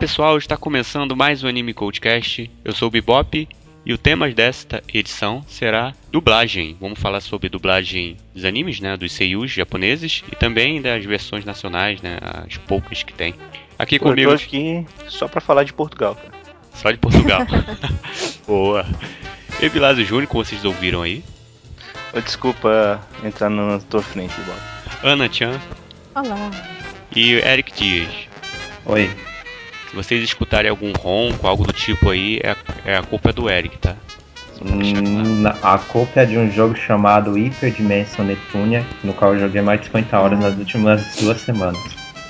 Olá pessoal, está começando mais um Anime Codecast. Eu sou o Bebop e o tema desta edição será dublagem. Vamos falar sobre dublagem dos animes, né, dos seiyus japoneses e também das versões nacionais, né, as poucas que tem. Aqui Pô, comigo, Eu tô aqui só pra falar de Portugal, cara. só de Portugal. Boa. Evilásio Júnior, como vocês ouviram aí. Desculpa entrar na tua frente, Bob. Ana Chan Olá. e Eric Dias. Oi. Se vocês escutarem algum ronco, algo do tipo aí, é a, é a culpa do Eric, tá? Hum, A culpa é de um jogo chamado Hyper Dimension Neptunia, no qual eu joguei mais de 50 horas nas últimas duas semanas.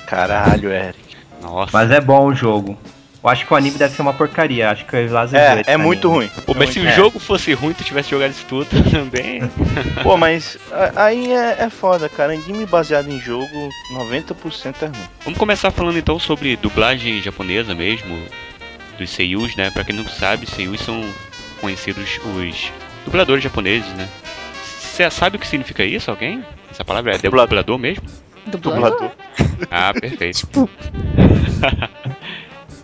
Caralho, Eric. Nossa. Mas é bom o jogo. Eu acho que o anime deve ser uma porcaria. Acho que o Evilásio É, é muito anime. ruim. Pô, mas se o É. jogo fosse ruim, tu tivesse jogado isso tudo também. Pô, mas aí é, é foda, cara. Anime baseado em jogo, 90% é ruim. Vamos começar falando então sobre dublagem japonesa mesmo, dos seiyus, né? Pra quem não sabe, seiyus são conhecidos os dubladores japoneses, né? Você sabe o que significa isso, alguém? Essa palavra é Dublador. mesmo? Dublador? Dublador. Ah, perfeito.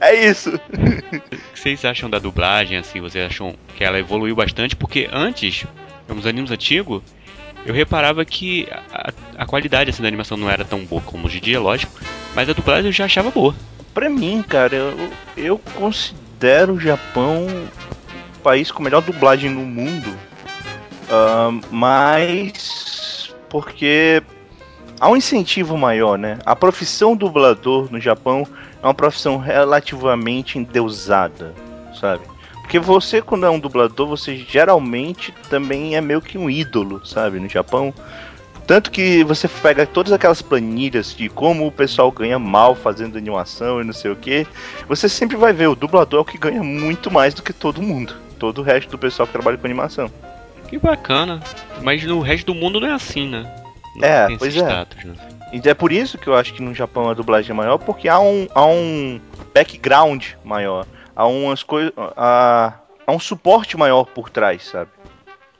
É isso. O que vocês acham da dublagem, assim? Vocês acham que ela evoluiu bastante? Porque antes, nos animes antigos, eu reparava que a, a qualidade assim, da animação não era tão boa como hoje em dia, lógico. Mas a dublagem eu já achava boa. Pra mim, cara, eu, eu considero o Japão o país com melhor dublagem no mundo. Ah, mas porque há um incentivo maior, né? A profissão dublador no Japão é uma profissão relativamente endeusada, sabe? Porque você, quando é um dublador, você geralmente também é meio que um ídolo, sabe? No Japão. Tanto que você pega todas aquelas planilhas de como o pessoal ganha mal fazendo animação e não sei o que. Você sempre vai ver o dublador é o que ganha muito mais do que todo mundo. Todo o resto do pessoal que trabalha com animação. Que bacana. Mas no resto do mundo não é assim, né? Não É, tem pois é. status, né? E é por isso que eu acho que no Japão a dublagem é maior, porque há um, há um background maior. Há umas coisas. Há, há um suporte maior por trás, sabe?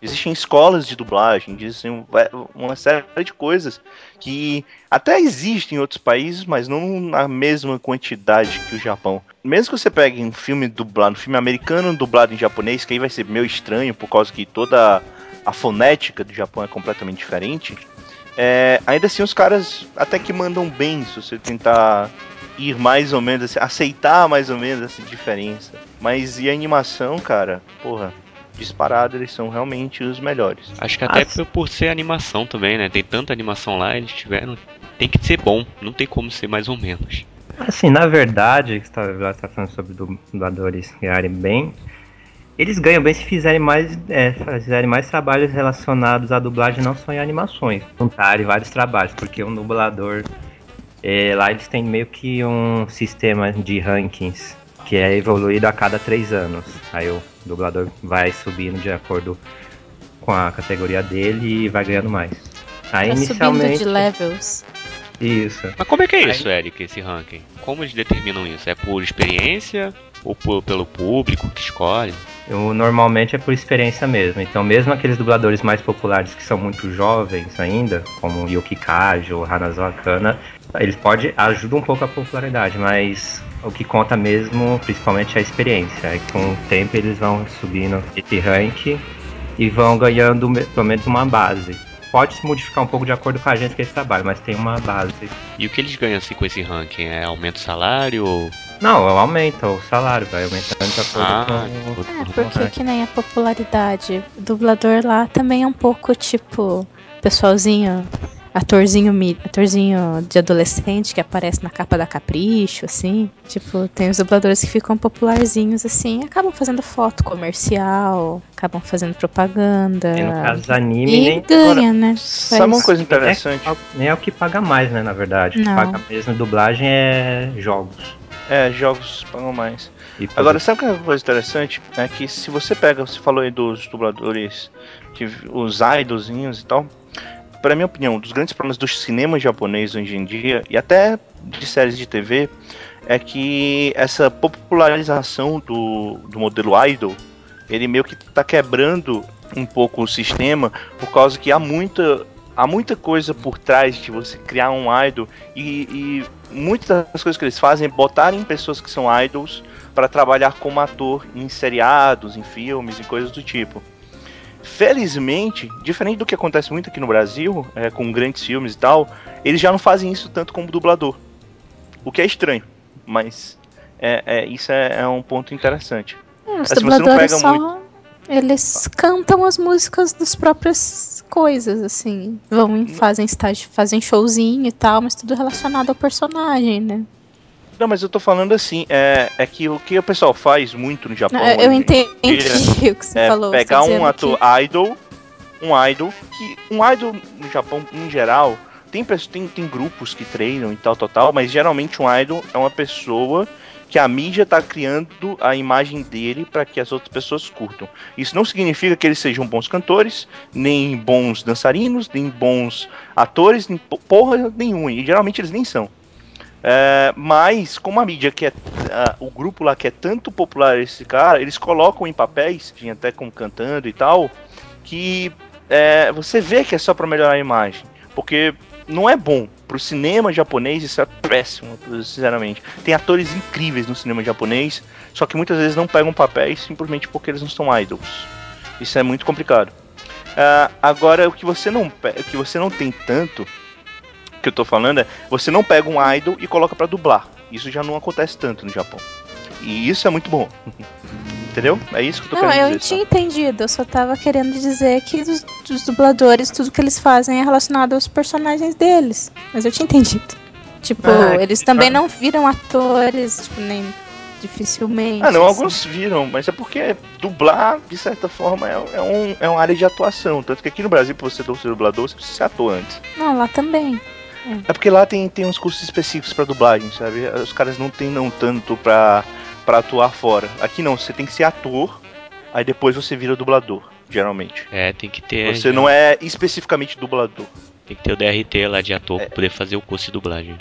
Existem escolas de dublagem, existem uma série de coisas que até existem em outros países, mas não na mesma quantidade que o Japão. Mesmo que você pegue um filme dublado, um filme americano dublado em japonês, que aí vai ser meio estranho, por causa que toda a fonética do Japão é completamente diferente. É, ainda assim, os caras até que mandam bem se você tentar ir mais ou menos, assim, aceitar mais ou menos essa diferença. Mas e a animação, cara? Porra, disparado, eles são realmente os melhores. Acho que até Ah, por, ser animação também, né? Tem tanta animação lá, eles tiveram. Tem que ser bom, não tem como ser mais ou menos. Assim, na verdade, que você tá, tá falando sobre dubladores ganharem bem, eles ganham bem se fizerem mais, é, fizerem mais trabalhos relacionados à dublagem, não só em animações. Juntarem vários trabalhos, porque um dublador, é, lá eles têm meio que um sistema de rankings que é evoluído a cada três anos. Aí o dublador vai subindo de acordo com a categoria dele e vai ganhando mais. Aí Tá subindo inicialmente. de levels. Isso. Mas como é que é Aí- isso, Eric, esse ranking? Como eles determinam isso? É por experiência ou por- pelo público que escolhe? Eu, normalmente é por experiência mesmo. Então, mesmo aqueles dubladores mais populares que são muito jovens ainda, como Yuki Kajo, Hanazawa Kana, eles podem ajudar um pouco a popularidade, mas o que conta mesmo, principalmente, é a experiência. Aí, com o tempo, eles vão subindo esse rank e vão ganhando pelo menos uma base. Pode se modificar um pouco de acordo com a gente que eles trabalham, mas tem uma base. E o que eles ganham assim com esse ranking? É aumento de salário ou. Não, aumenta o salário, vai aumentando de acordo Ah, com É, porque que nem a popularidade. O dublador lá também é um pouco tipo pessoalzinho, atorzinho, atorzinho de adolescente que aparece na capa da Capricho, assim. Tipo, tem os dubladores que ficam popularzinhos assim, acabam fazendo foto comercial, acabam fazendo propaganda. E no caso anime, E nem, ganha, né? Sabe uma coisa interessante? nem é o que paga mais, né, na verdade. O que Não. paga mesmo em dublagem é jogos. É, jogos pagam mais. Agora, sabe o que é uma coisa interessante? É que se você pega, você falou aí dos dubladores, que, os idolzinhos e tal. Pra minha opinião, um dos grandes problemas do cinema japonês hoje em dia, e até de séries de TV, é que essa popularização do, do modelo idol, ele meio que tá quebrando um pouco o sistema, por causa que há muita, há muita coisa por trás de você criar um idol e, e muitas das coisas que eles fazem é botarem pessoas que são idols para trabalhar como ator em seriados, em filmes e coisas do tipo. Felizmente, diferente do que acontece muito aqui no Brasil, é, com grandes filmes e tal, eles já não fazem isso tanto como dublador. O que é estranho, mas é, é isso é, é, um ponto interessante. É, os dubladores só... Muito... Eles cantam as músicas das próprias coisas, assim. Vão fazem estágio, fazem showzinho e tal, mas tudo relacionado ao personagem, né? Não, mas eu tô falando assim, é, é que o que o pessoal faz muito no Japão. eu entendi o que você é falou. Pegar um ator que... idol, um idol, que um idol no Japão, em geral, tem, tem, tem grupos que treinam e tal, tal, tal, mas geralmente um idol é uma pessoa que a mídia está criando a imagem dele para que as outras pessoas curtam. Isso não significa que eles sejam bons cantores, nem bons dançarinos, nem bons atores, nem porra nenhuma. E geralmente eles nem são. É, mas, como a mídia quer. Uh, o grupo lá quer tanto popular esse cara, eles colocam em papéis, até como cantando e tal, que é, você vê que é só para melhorar a imagem. Porque não é bom. Pro cinema japonês isso é péssimo, sinceramente. Tem atores incríveis no cinema japonês, só que muitas vezes não pegam papéis simplesmente porque eles não são idols. Isso é muito complicado. Uh, agora, o que você não o que você não tem tanto que eu tô falando é, você não pega um idol e coloca para dublar. Isso já não acontece tanto no Japão. E isso é muito bom. Entendeu? É isso que eu tô não, querendo dizer. Não, eu tinha entendido. Eu só tava querendo dizer que os, os, dubladores, tudo que eles fazem é relacionado aos personagens deles. Mas eu tinha entendido. Tipo, ah, eles também não viram atores, tipo, nem dificilmente. Ah, não, assim. alguns viram, mas é porque dublar, de certa forma, é, é, um, é uma área de atuação. Tanto que aqui no Brasil, pra você ser dublador, você precisa ser ator antes. Não, lá também. É porque lá tem, tem uns cursos específicos para dublagem, sabe? Os caras não tem não tanto pra, pra atuar fora. Aqui não, você tem que ser ator, aí depois você vira dublador, geralmente. É, tem que ter. Você não é especificamente dublador. Tem que ter o DRT lá de ator é. pra poder fazer o curso de dublagem.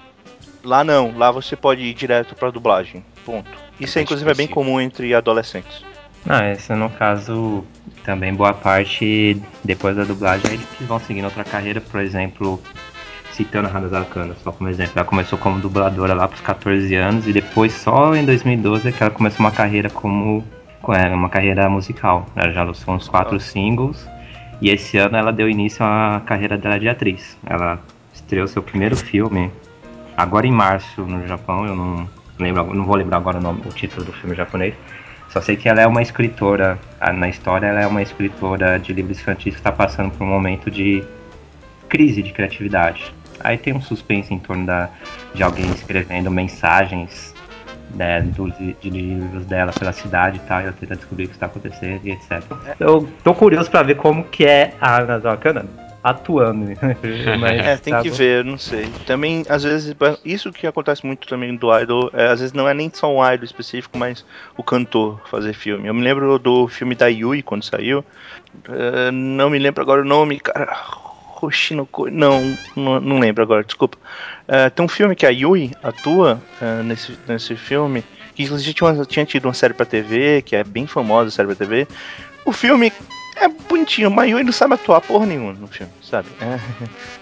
Lá não, lá você pode ir direto pra dublagem. Ponto. Isso é, inclusive é bem comum entre adolescentes. Não, esse no caso também boa parte depois da dublagem eles que vão seguindo outra carreira, por exemplo, citando a Hana Arcana, só como exemplo. Ela começou como dubladora lá pros 14 anos e depois só em 2012 é que ela começou uma carreira como é, uma carreira musical. Ela já lançou uns quatro singles e esse ano ela deu início à carreira dela de atriz. Ela estreou seu primeiro filme agora em março no Japão, eu não lembro, não vou lembrar agora o nome, o título do filme japonês. Só sei que ela é uma escritora, na história ela é uma escritora de livros infantis que está passando por um momento de crise de criatividade. Aí tem um suspense em torno da, de alguém escrevendo mensagens né, dos, de livros dela pela cidade e tal, e ela tenta descobrir o que está acontecendo e etc. Eu tô curioso para ver como que é a Ana Zakana atuando. Mas, é, tem tá que bom. ver, não sei. Também, às vezes, isso que acontece muito também do idol, é, às vezes não é nem só um idol específico, mas o cantor fazer filme. Eu me lembro do filme da Yui quando saiu. Uh, não me lembro agora o nome, cara Hoshino não, não, não lembro agora, desculpa. Uh, tem um filme que a Yui atua uh, nesse, nesse filme, que inclusive tinha, tinha tido uma série pra TV, que é bem famosa a série pra TV. O filme é bonitinho, mas Yui não sabe atuar porra nenhuma no filme, sabe?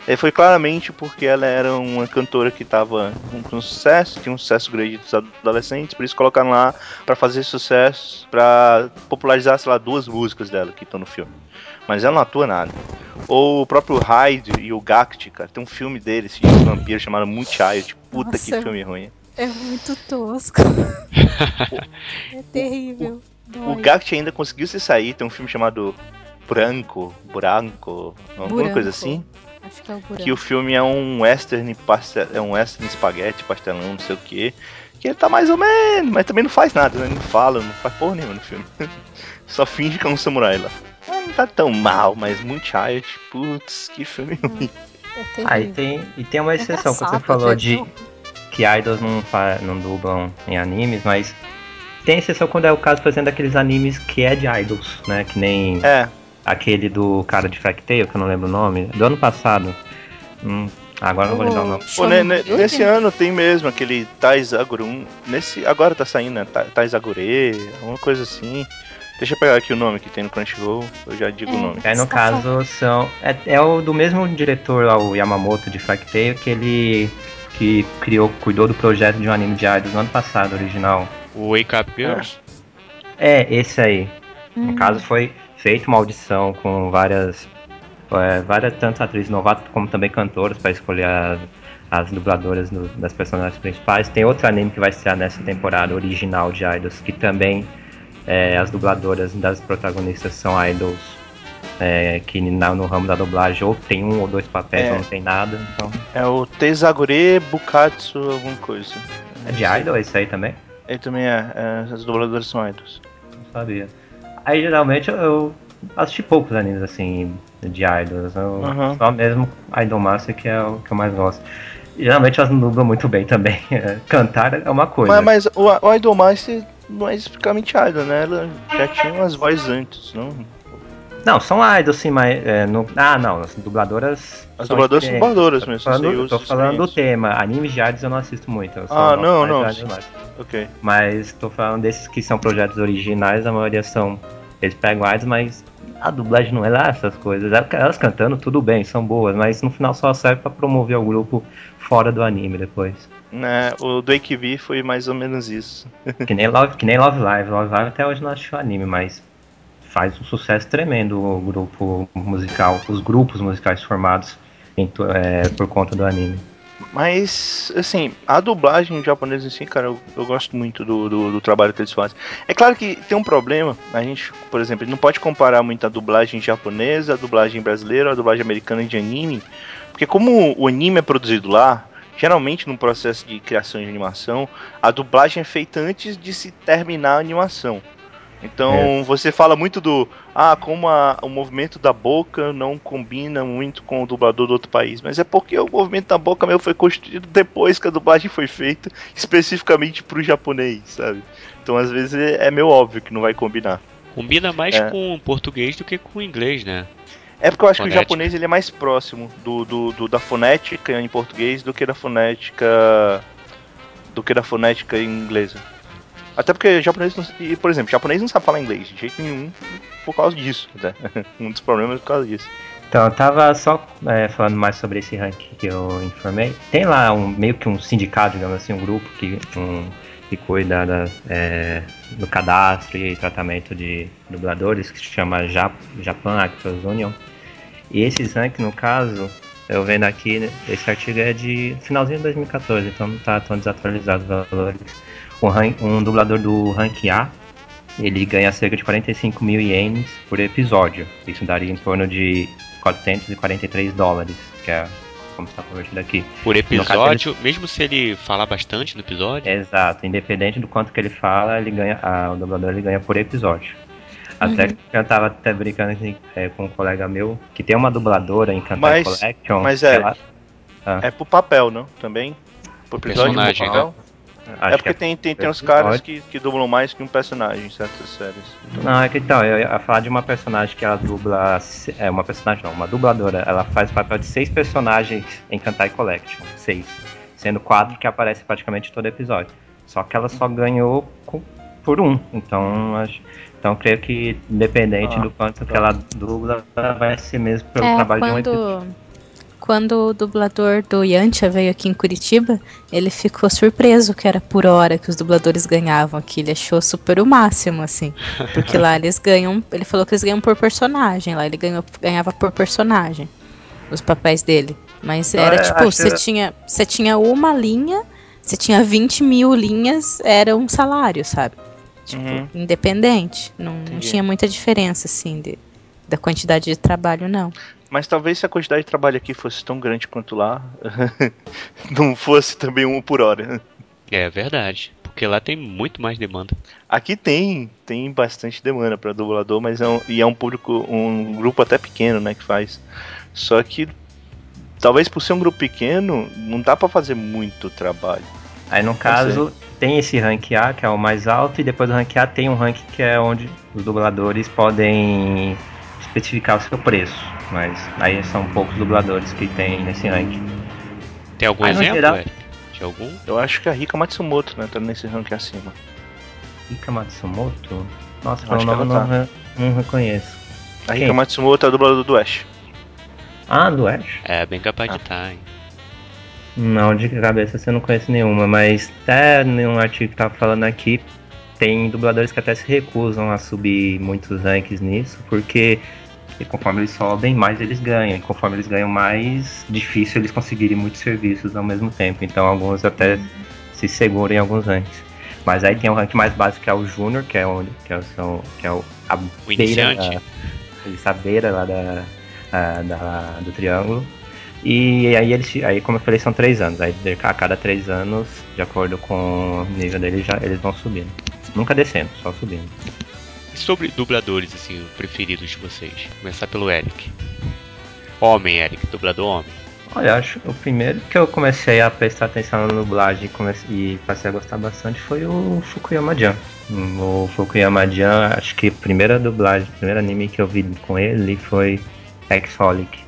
É. Foi claramente porque ela era uma cantora que tava com sucesso, tinha um sucesso grande dos adolescentes, por isso colocaram lá para fazer sucesso, para popularizar, sei lá, duas músicas dela que estão no filme mas ela não atua nada. Ou o próprio Hyde e o Gact, cara, tem um filme dele, esse de vampiro chamado Moonchild. Puta Nossa, que filme ruim. É muito tosco. é terrível. O, o Gact ainda conseguiu se sair, tem um filme chamado Branco, Branco, alguma Buranco. coisa assim. Acho que é o Buranco. Que o filme é um western, pastel, é um western espaguete, pastelão, não sei o que. Que ele tá mais ou menos, mas também não faz nada, né? Não fala, não faz porra nenhuma no filme. Só finge que é um samurai lá. Não tá tão mal, mas Moonchild, putz, que filme ruim. Aí ah, tem, e tem uma exceção, que você falou de que idols não, não dublam em animes, mas tem exceção quando é o caso, fazendo aqueles animes que é de idols, né? Que nem é. aquele do cara de Factail, que eu não lembro o nome, do ano passado. Hum, agora não vou lembrar o nome. Pô, nesse ano tem mesmo aquele Taizagurun. Nesse, agora tá saindo, né? Taizagure, alguma coisa assim. Deixa eu pegar aqui o nome que tem no Crunchyroll, eu já digo é, o nome. É, no caso, são. É, é, o do mesmo diretor lá, o Yamamoto de Fairy que ele que criou, cuidou do projeto de um anime de idols no ano passado, original. O Wake Up Girls? É, esse aí. Hum. No caso, foi feita uma audição com várias, é, várias tanto atrizes novatas como também cantoras para escolher as, as dubladoras do- das personagens principais. Tem outro anime que vai estrear nessa temporada original de Idols, que também é, as dubladoras das protagonistas são idols é, que na- no ramo da dublagem ou tem um ou dois papéis É. ou não tem nada. Então, É o Teisagure Bukatsu, alguma coisa. é de idol esse aí também? Ele também é, é, as dubladoras são idols. Não sabia. Aí geralmente eu, eu assisti poucos animes assim de idols. Eu, Uhum. Só mesmo Idol Master que é o que eu mais gosto. Geralmente elas dublam muito bem também. Cantar é uma coisa. Mas, mas o, o Idolmaster não é especificamente idol, né? Ela já tinha umas vozes antes, não? Não, são idols sim, mas. é, no... Ah, não, as dubladoras. As são dubladoras são dubladoras mesmo, falando, seiyus tô falando do tema. Animes de idols eu não assisto muito. eu Ah, não, mais não. Ok. Mas tô falando desses que são projetos originais, a maioria são. Eles pegam idols, mas a dublagem não é lá essas coisas. Elas cantando, tudo bem, são boas, mas no final só serve pra promover o grupo fora do anime depois. Né, o do AKB foi mais ou menos isso. Que nem Love, que nem Love Live. Love Live até hoje não assisti o anime, mas faz um sucesso tremendo o grupo musical, os grupos musicais formados em é, por conta do anime. Mas, assim, a dublagem japonesa si, cara, eu, eu gosto muito do, do, do trabalho que eles fazem. É claro que tem um problema, a gente, por exemplo, não pode comparar muito a dublagem japonesa, a dublagem brasileira, a dublagem americana de anime, porque como o anime é produzido lá, geralmente no processo de criação de animação, a dublagem é feita antes de se terminar a animação. Então você fala muito do ah, como a- o movimento da boca não combina muito com o dublador do outro país, mas é porque o movimento da boca meu foi construído depois que a dublagem foi feita, especificamente pro japonês, sabe? Então às vezes é é meio óbvio que não vai combinar. Combina mais É. com o português do que com o inglês, né? É porque eu acho que o Fonética. japonês ele é mais próximo do, do, do- da fonética em português do que da fonética do que da fonética em inglesa. Até porque japonês, não, e, por exemplo, japonês não sabe falar inglês de jeito nenhum por causa disso, né? um dos problemas é por causa disso. Então, eu tava só é, falando mais sobre esse ranking que eu informei. Tem lá um, meio que um sindicato, digamos assim, um grupo que, um, que cuida da, é, do cadastro e tratamento de dubladores, que se chama Jap, Japan Actors Union. E esses rankings, no caso, eu vendo aqui, esse artigo é de finalzinho de 2014, então não tá tão desatualizado os valores. Um, um dublador do ranking A, ele ganha cerca de 45 mil ienes por episódio. Isso daria em torno de 443 dólares, que é como está convertido aqui. Por caso, episódio, mesmo se ele falar bastante no episódio. Exato, independente do quanto que ele fala, ele ganha, a, o dublador ele ganha por episódio. Até que eu tava até brincando assim, é, com um colega meu que tem uma dubladora em Kantai Mas- Collection. mas é- ela- É pro papel, não? Também? Pro episódio pro Personagem, papel? Acho É porque que tem, tem, tem uns episódio. caras que, que dublam mais que um personagem em certas séries. Não, é que então, eu ia falar de uma personagem que ela dubla. É, uma personagem não, uma dubladora. Ela faz o papel de seis personagens em Kantai Collection. Seis. Sendo quatro que aparecem praticamente todo episódio. Só que ela só ganhou com- por um. Então, acho. Então, creio que, independente Ah, do quanto que ela dubla, vai ser mesmo pelo É, trabalho de um episódio. Quando, o dublador do Yantia veio aqui em Curitiba, ele ficou surpreso que era por hora que os dubladores ganhavam aqui. Ele achou super o máximo, assim. Porque lá eles ganham. Ele falou que eles ganham por personagem. Lá ele ganhou, ganhava por personagem os papéis dele. Mas era é, tipo, você que- tinha, você tinha uma linha, você tinha 20 mil linhas, era um salário, sabe? Tipo, Uhum. independente. Não, não tinha muita diferença, assim, de, da quantidade de trabalho, não. Mas talvez se a quantidade de trabalho aqui fosse tão grande quanto lá, não fosse também um por hora. É verdade. Porque lá tem muito mais demanda. Aqui tem, tem bastante demanda para dublador, mas é um, e é um público, um grupo até pequeno, né, que faz. Só que talvez por ser um grupo pequeno, não dá para fazer muito trabalho. Aí no caso, tem esse rank A, que é o mais alto, e depois do rank A tem um rank que é onde os dubladores podem especificar o seu preço. Mas aí são poucos dubladores que tem nesse ranking. Tem algum Aí, exemplo, geral-? De algum? Eu acho que a Rika Matsumoto, né, tá nesse ranking acima. Ika Matsumoto? Nossa, Eu pelo acho que nome eu ela não, tá. não reconheço. A Quem? Rika Matsumoto é a dubladora do Ash. Ah, do Ash? É, bem capaz Ah. de estar, hein? Não, de cabeça você não conhece nenhuma, mas até num artigo que tava falando aqui, tem dubladores que até se recusam a subir muitos rankings nisso, porque conforme eles sobem, mais eles ganham. E conforme eles ganham mais, difícil eles conseguirem muitos serviços ao mesmo tempo. Então alguns até se seguram em alguns rankings. Mas aí tem o rank mais básico que é o Júnior, que é o que é o, que é o, a O beira, a beira lá da, a- da- do triângulo. E aí eles, aí como eu falei, são três anos. Aí a cada três anos, de acordo com o nível deles, já, eles vão subindo. Nunca descendo, só subindo. E sobre dubladores, assim, preferidos de vocês? Começar pelo Eric. Homem, Eric, dublador homem. Olha, acho o primeiro que eu comecei a prestar atenção na dublagem comecei, e passei a gostar bastante foi o Fukuyama-Jan. O Fukuyama-Jan, acho que a primeira dublagem, o primeiro anime que eu vi com ele foi Exholic.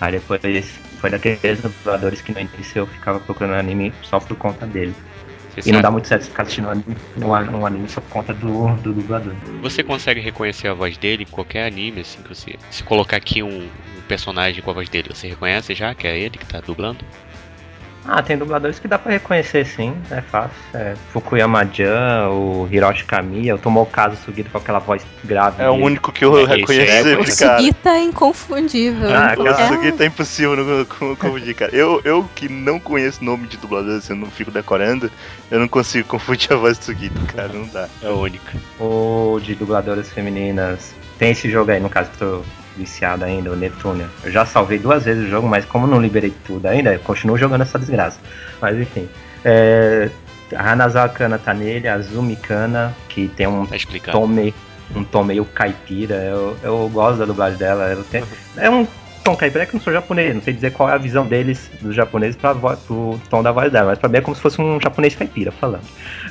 Aí depois foi daqueles dubladores que no início eu ficava procurando anime só por conta dele. Você, E não sabe- dá muito certo ficar assistindo um anime, an- um anime só por conta do, do dublador. você consegue reconhecer a voz dele em qualquer anime, assim, que você. Se colocar aqui um, um personagem com a voz dele, você reconhece já que é ele que tá dublando? Ah, tem dubladores que dá pra reconhecer sim, é fácil. É Fukuyama-Jan, o Hiroshi Kamiya, o Tomokazu Sugita com aquela voz grave. É o único que eu É, esse reconheço é- O cara. Sugita é inconfundível. Ah, O É um- Sugita é impossível no co- confundir, cara. Eu, eu que não conheço nome de dublador, assim, eu não fico decorando, eu não consigo confundir a voz do Sugita, cara, não dá. É o único. Ou de dubladoras femininas. Tem esse jogo aí, no caso que eu tô viciado ainda, o Neptunia. Eu já salvei duas vezes o jogo, mas como não liberei tudo ainda, eu continuo jogando essa desgraça. Mas enfim. É, a Hanazawa Kana tá nele, a Zumi Kana, que tem um Tá tom meio, um tom meio caipira. Eu, eu gosto da dublagem dela. Ela tem, é um tom caipira que eu não sou japonês, não sei dizer qual é a visão deles, dos japoneses, voz, pro tom da voz dela. Mas pra mim é como se fosse um japonês caipira falando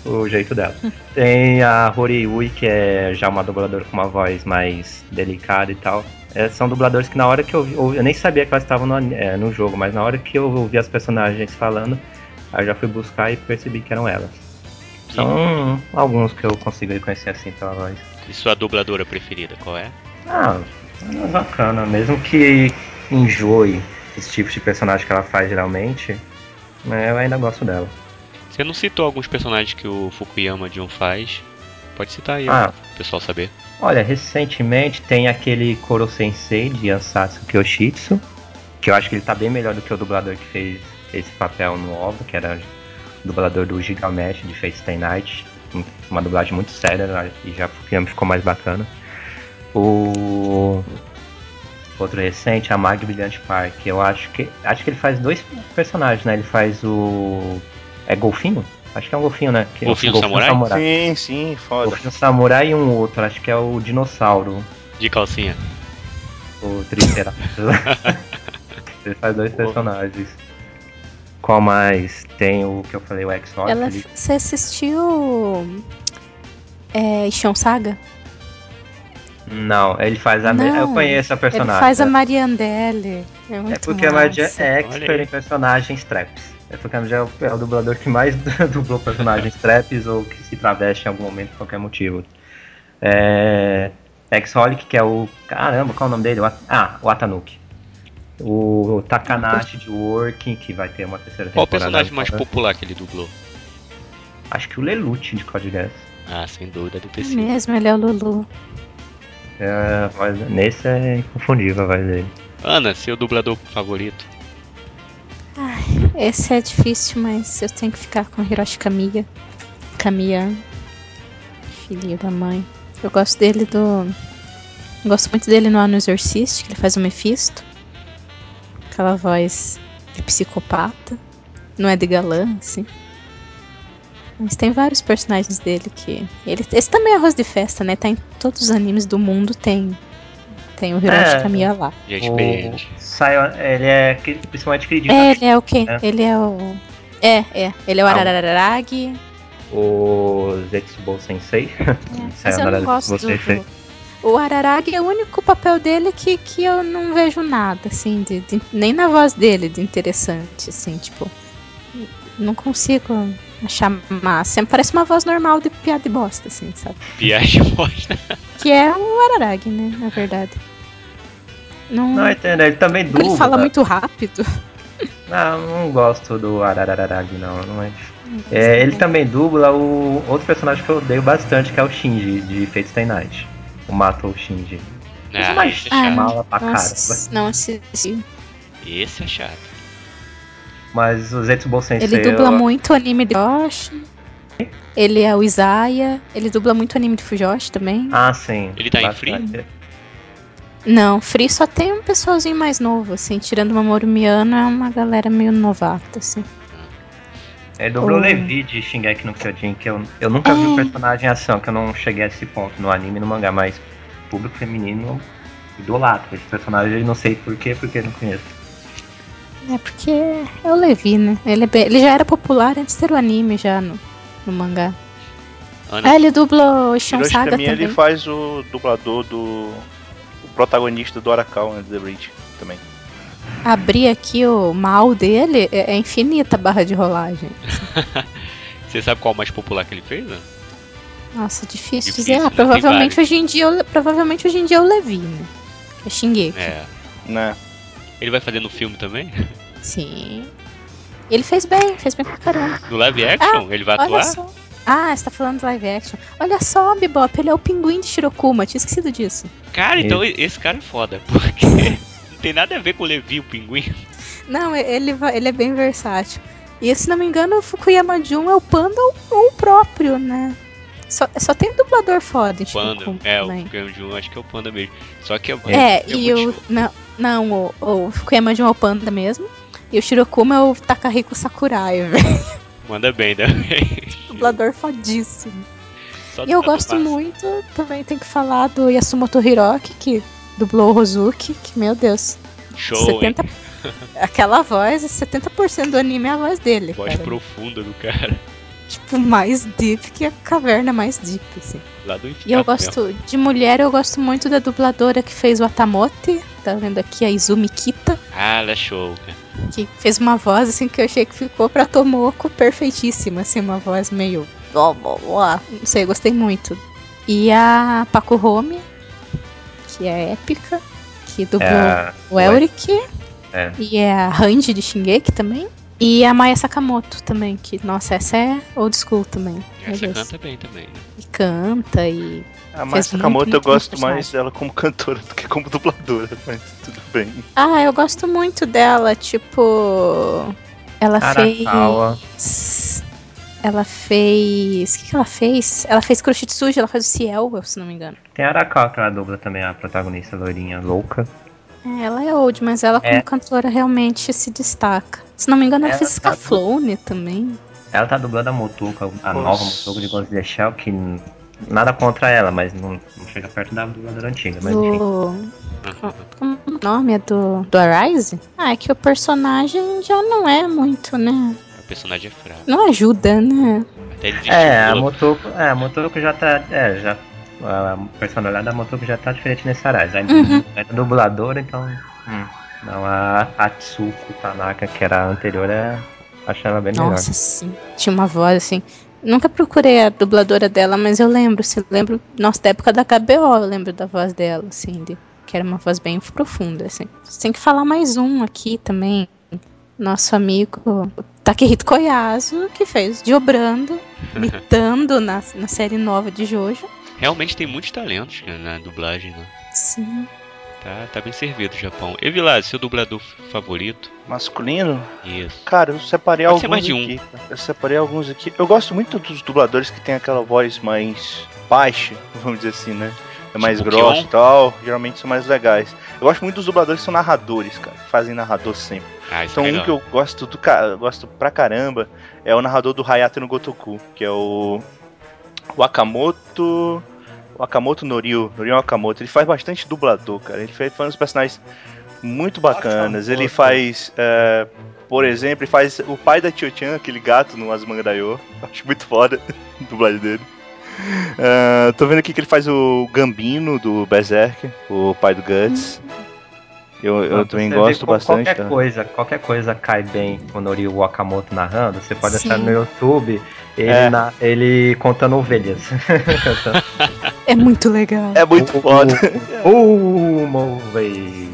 o jeito dela. Tem a Hori que é já uma dubladora com uma voz mais delicada e tal. É, são dubladores que na hora que eu vi, eu, nem sabia que elas estavam no, é, no jogo, mas na hora que eu ouvi as personagens falando, aí eu já fui buscar e percebi que eram elas. São alguns que eu consigo reconhecer assim pela voz. E sua dubladora preferida, qual é? Ah, é bacana. Mesmo que enjoe esse tipo de personagem que ela faz geralmente, né, eu ainda gosto dela. Você não citou alguns personagens que o Fukuyama Jun faz? Pode citar aí, Ah. pro pessoal saber. Olha, recentemente tem aquele Koro Sensei de Ansatsu Kyoshitsu, que eu acho que ele tá bem melhor do que o dublador que fez esse papel no OVA, que era o dublador do Gigamesh de Fate Stay Night. Um- Uma dublagem muito séria né, e já ficou mais bacana. O outro recente, a Mag Brilliant Park, eu acho que acho que ele faz dois personagens, né? Ele faz o é golfinho? Acho que é um golfinho, né? Que é o Golfinho samurai? Sim, sim, foda. Golfinho Samurai e um outro, acho que é o dinossauro, De calcinha. o Triceratops. Ele faz dois personagens. Qual mais? Tem o que eu falei, o Exo. Ela, você assistiu é, Ishon Saga? Não, ele faz a. Não, eu conheço a personagem. Ele faz a Mariandelle. É, muito É porque a Madia massa. é expert em personagens traps. É porque Madia é o, é o dublador que mais dublou personagens traps ou que se traveste em algum momento por qualquer motivo. É. Exholic, que é o. Caramba, qual é o nome dele? Ah, o Atanuki. O Takanashi de Working, que vai ter uma terceira Qual o temporada. personagem mais agora. popular que ele dublou? Acho que o Lelouch de Code Geass. Ah, sem dúvida, deve ter É sido. mesmo, ele é o Lulu. É, nesse é inconfundível a voz dele. Ana, seu dublador favorito? Esse é difícil, mas eu tenho que ficar com Hiroshi Kamiya. Kamiya, filhinho da mãe. Eu gosto dele do. Gosto muito dele no Ano Exorcist, que ele faz o Mephisto. Aquela voz de psicopata. Não é de galã, assim. Mas tem vários personagens dele que. Ele, esse também é arroz de festa, né? Tá em todos os animes do mundo, tem. Tem o Hiroshi É. Kamiya lá. Já O. Sion, ele é principalmente queridinho. É, ele é o quê? É. Ele é o. É, é. Ele é o Ah, o- Arararagi. O Zetsubo Sensei. É, mas eu não gosto do, do- O Araragi é o único papel dele que, que eu não vejo nada, assim, de, de- nem na voz dele de interessante, assim, tipo. Não consigo achar massa. Sempre parece uma voz normal de piada de bosta, assim, sabe? Viagem bosta. Que é o Araragi, né, na verdade. Não, Não, entendo, ele também dubla. ele fala muito rápido. Não, não gosto do Ararararagi, não. não é. É, ele também dubla o outro personagem que eu odeio bastante, que é o Shinji, de Fate Stay Night. O Mato Shinji. Ah, esse é chato. mala pra. Nossa, não assisti. Esse é chato. Mas o Zetsubo Sensei... Ele dubla eu- muito anime de Fujoshi. Ele é o Isaiah. Ele dubla muito anime de Fujoshi também. Ah, sim. Ele tá em bastante. Não, Free só tem um pessoalzinho mais novo, assim. Tirando o Mamoru Miyano, é uma galera meio novata, assim. É dublou o Oh. Levi de Shingeki no Kyojin, que eu, eu nunca vi É. o personagem em ação, que eu não cheguei a esse ponto no anime e no mangá, mas público feminino idolatra esse personagem, e não sei porquê, porque eu não conheço. É porque é o Levi, né? Ele, é bem- ele já era popular antes de ter o anime já no, no mangá. Ana, Ah, ele dubla o Shon Saga também também. ele faz o dublador do. Protagonista do Arakawa, né, The Bridge também. Abrir aqui o mal dele, é, é infinita a barra de rolagem. você sabe qual o mais popular que ele fez? Ana? Nossa, difícil, Difícil, dizer. né? Ah, Tem provavelmente hoje em dia, eu- provavelmente hoje em dia é o Levi, né? É Shingeki. É. Né? Ele vai fazer no filme também? Sim. Ele fez bem, fez bem pra caramba. No live action? ele vai Olha atuar? só. Ah, você tá falando do live action. Olha só, Bebop, ele é o pinguim de Shirokuma, tinha esquecido disso. Cara, então esse cara é foda, porque não tem nada a ver com o Levi, o pinguim. Não, ele, ele é bem versátil. E se não me engano, o Fukuyama Jun é o Panda ou, o próprio, né? Só, só tem dublador foda em Panda. Shirokuma É, o. Fukuyama Jun, acho que é o Panda mesmo. Só que é, É, e muito o. Não, não o, o Fukuyama Jun é o Panda mesmo. E o Shirokuma é o Takahiko Sakurai, velho. Manda bem também. Dublador fodíssimo. Só E eu gosto massa. muito, também tem que falar do Yasumoto Hiroki, que dublou o Rozuki, que, meu Deus, Show, hein? 70... aquela voz, 70% do anime é a voz dele, Voz cara. profunda do cara. Tipo, mais deep que a caverna mais deep, assim. Lá do E eu mesmo. gosto, de mulher, eu gosto muito da dubladora que fez o Atamote, tá vendo aqui, a Izumi Kita, Ah, ela é show, cara. Que fez uma voz, assim, que eu achei que ficou pra Tomoko perfeitíssima, assim, uma voz meio... blá, blá, blá. Não sei, gostei muito. E a Paco Home, que é épica, que dublou É, o Elric, É. e é a Randy de Shingeki também. E a Maya Sakamoto também, que, nossa, essa é old school também. Essa canta bem também, né? E canta e. A Maya Sakamoto eu gosto mais dela como cantora do que como dubladora, mas tudo bem. Ah, eu gosto muito dela, tipo. Ela Arakawa. fez. Ela fez. O que, que ela fez? Ela fez Kuroshitsuji, ela faz o Ciel, se não me engano. Tem a Arakawa que ela dubla também, a protagonista loirinha louca. É, ela é old, mas ela como É. cantora realmente se destaca. Se não me engano, ela, Ela fez tá- Scaflone também. Ela tá dublando a Motuca, a Nossa. nova Motuca de Ghost in the Shell, que nada contra ela, mas não, não chega perto da dubladora antiga, mas enfim. Como o nome é do, do Arise? Ah, é que o personagem já não é muito, né? O personagem é fraco. Não ajuda, né? Até ele É, a. Motuco, é, a Motuco já tá, é, já, a personalidade da Motuco já tá diferente nesse Arise. A Uhum. é dubladora, então, hum, não, a Atsuko Tanaka, que era a anterior, é, acho ela bem melhor. Nossa, sim. Tinha uma voz assim. Nunca procurei a dubladora dela, mas eu lembro, se lembro, nossa, da época da KBO, eu lembro da voz dela, assim, de- que era uma voz bem profunda, assim. Tem que falar mais um aqui também. Nosso amigo Takehito Koyasu, que fez Diobrando, imitando na, na série nova de Jojo. Realmente tem muitos talentos cara, na dublagem, né? Sim. Tá, tá bem servido o Japão. Evilás, seu dublador favorito? Masculino? Isso. Cara, eu separei Pode alguns mais de um. aqui. Eu separei alguns aqui. Eu gosto muito dos dubladores que tem aquela voz mais baixa, vamos dizer assim, né? É mais Tipo grossa e tal. Geralmente são mais legais. Eu gosto muito dos dubladores que são narradores, cara. Fazem narrador sempre. Ah, isso Então é um legal. que eu gosto do eu gosto pra caramba é o narrador do Hayato no Gotoku, que é o Wakamoto Wakamoto Norio, Norio Wakamoto. Ele faz bastante dublador, cara. Ele faz, faz uns personagens muito bacanas. Ele faz, é, por exemplo, ele faz o pai da Tio-chan, aquele gato no Azumanga Daioh. Acho muito foda a dublagem dele. Ah, tô vendo aqui que ele faz o Gambino do Berserk, o pai do Guts. Eu, eu também gosto bastante. Qualquer tá? coisa, qualquer coisa cai bem com o Nori Wakamoto narrando, você pode Sim. achar no YouTube ele, É. na- ele contando ovelhas. É muito legal. É muito Uh, foda. Uma ovelha.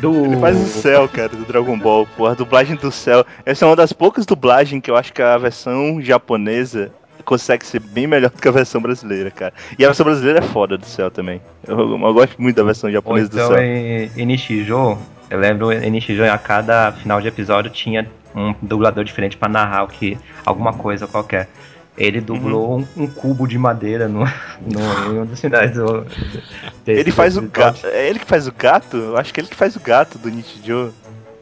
Do... Ele faz o Cell, cara, do Dragon Ball. Pô, a dublagem do Cell. Essa é uma das poucas dublagens que eu acho que a versão japonesa consegue ser bem melhor do que a versão brasileira, cara. E a versão brasileira é foda do Cell também. Eu, eu gosto muito da versão japonesa então do Cell. em, em Nishijo, eu lembro em Nishijo, a cada final de episódio tinha um dublador diferente pra narrar o que, alguma coisa qualquer. Ele dublou Uhum. um, um cubo de madeira no, no, em um dos finais do. desse Ele faz o gato. É ele que faz o gato? Eu acho que é ele que faz o gato do Nichijou.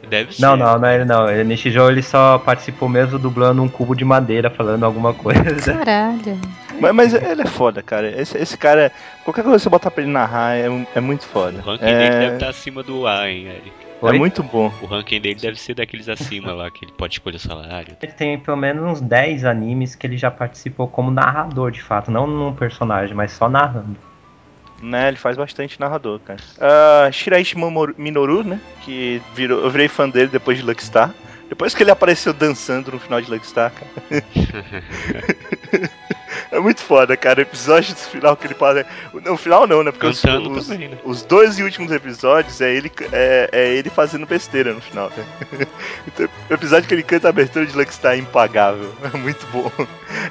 Deve ser. Não, não, não é ele não. Ele, Nishijo ele só participou mesmo dublando um cubo de madeira, falando alguma coisa. Caralho. Mas, mas ele é foda, cara. Esse, esse cara, qualquer coisa que você botar pra ele narrar é, é muito foda. O ranking dele deve É, estar acima do A, hein, Eric? é Oi? muito bom. O ranking dele deve ser daqueles acima lá, que ele pode escolher o salário. Ele tem pelo menos uns 10 animes que ele já participou como narrador, de fato. Não num personagem, mas só narrando. Né, ele faz bastante narrador, cara. Ah, Shiraishi Minoru, né? Que virou, eu virei fã dele depois de Luckstar. Depois que ele apareceu dançando no final de Luckstar, cara. é muito foda, cara. O episódio do final que ele faz. No final não, né? Porque os, também, né? os dois últimos episódios é ele, é, é ele fazendo besteira no final, né? Então, o episódio que ele canta a abertura de Luckstar é impagável. É muito bom.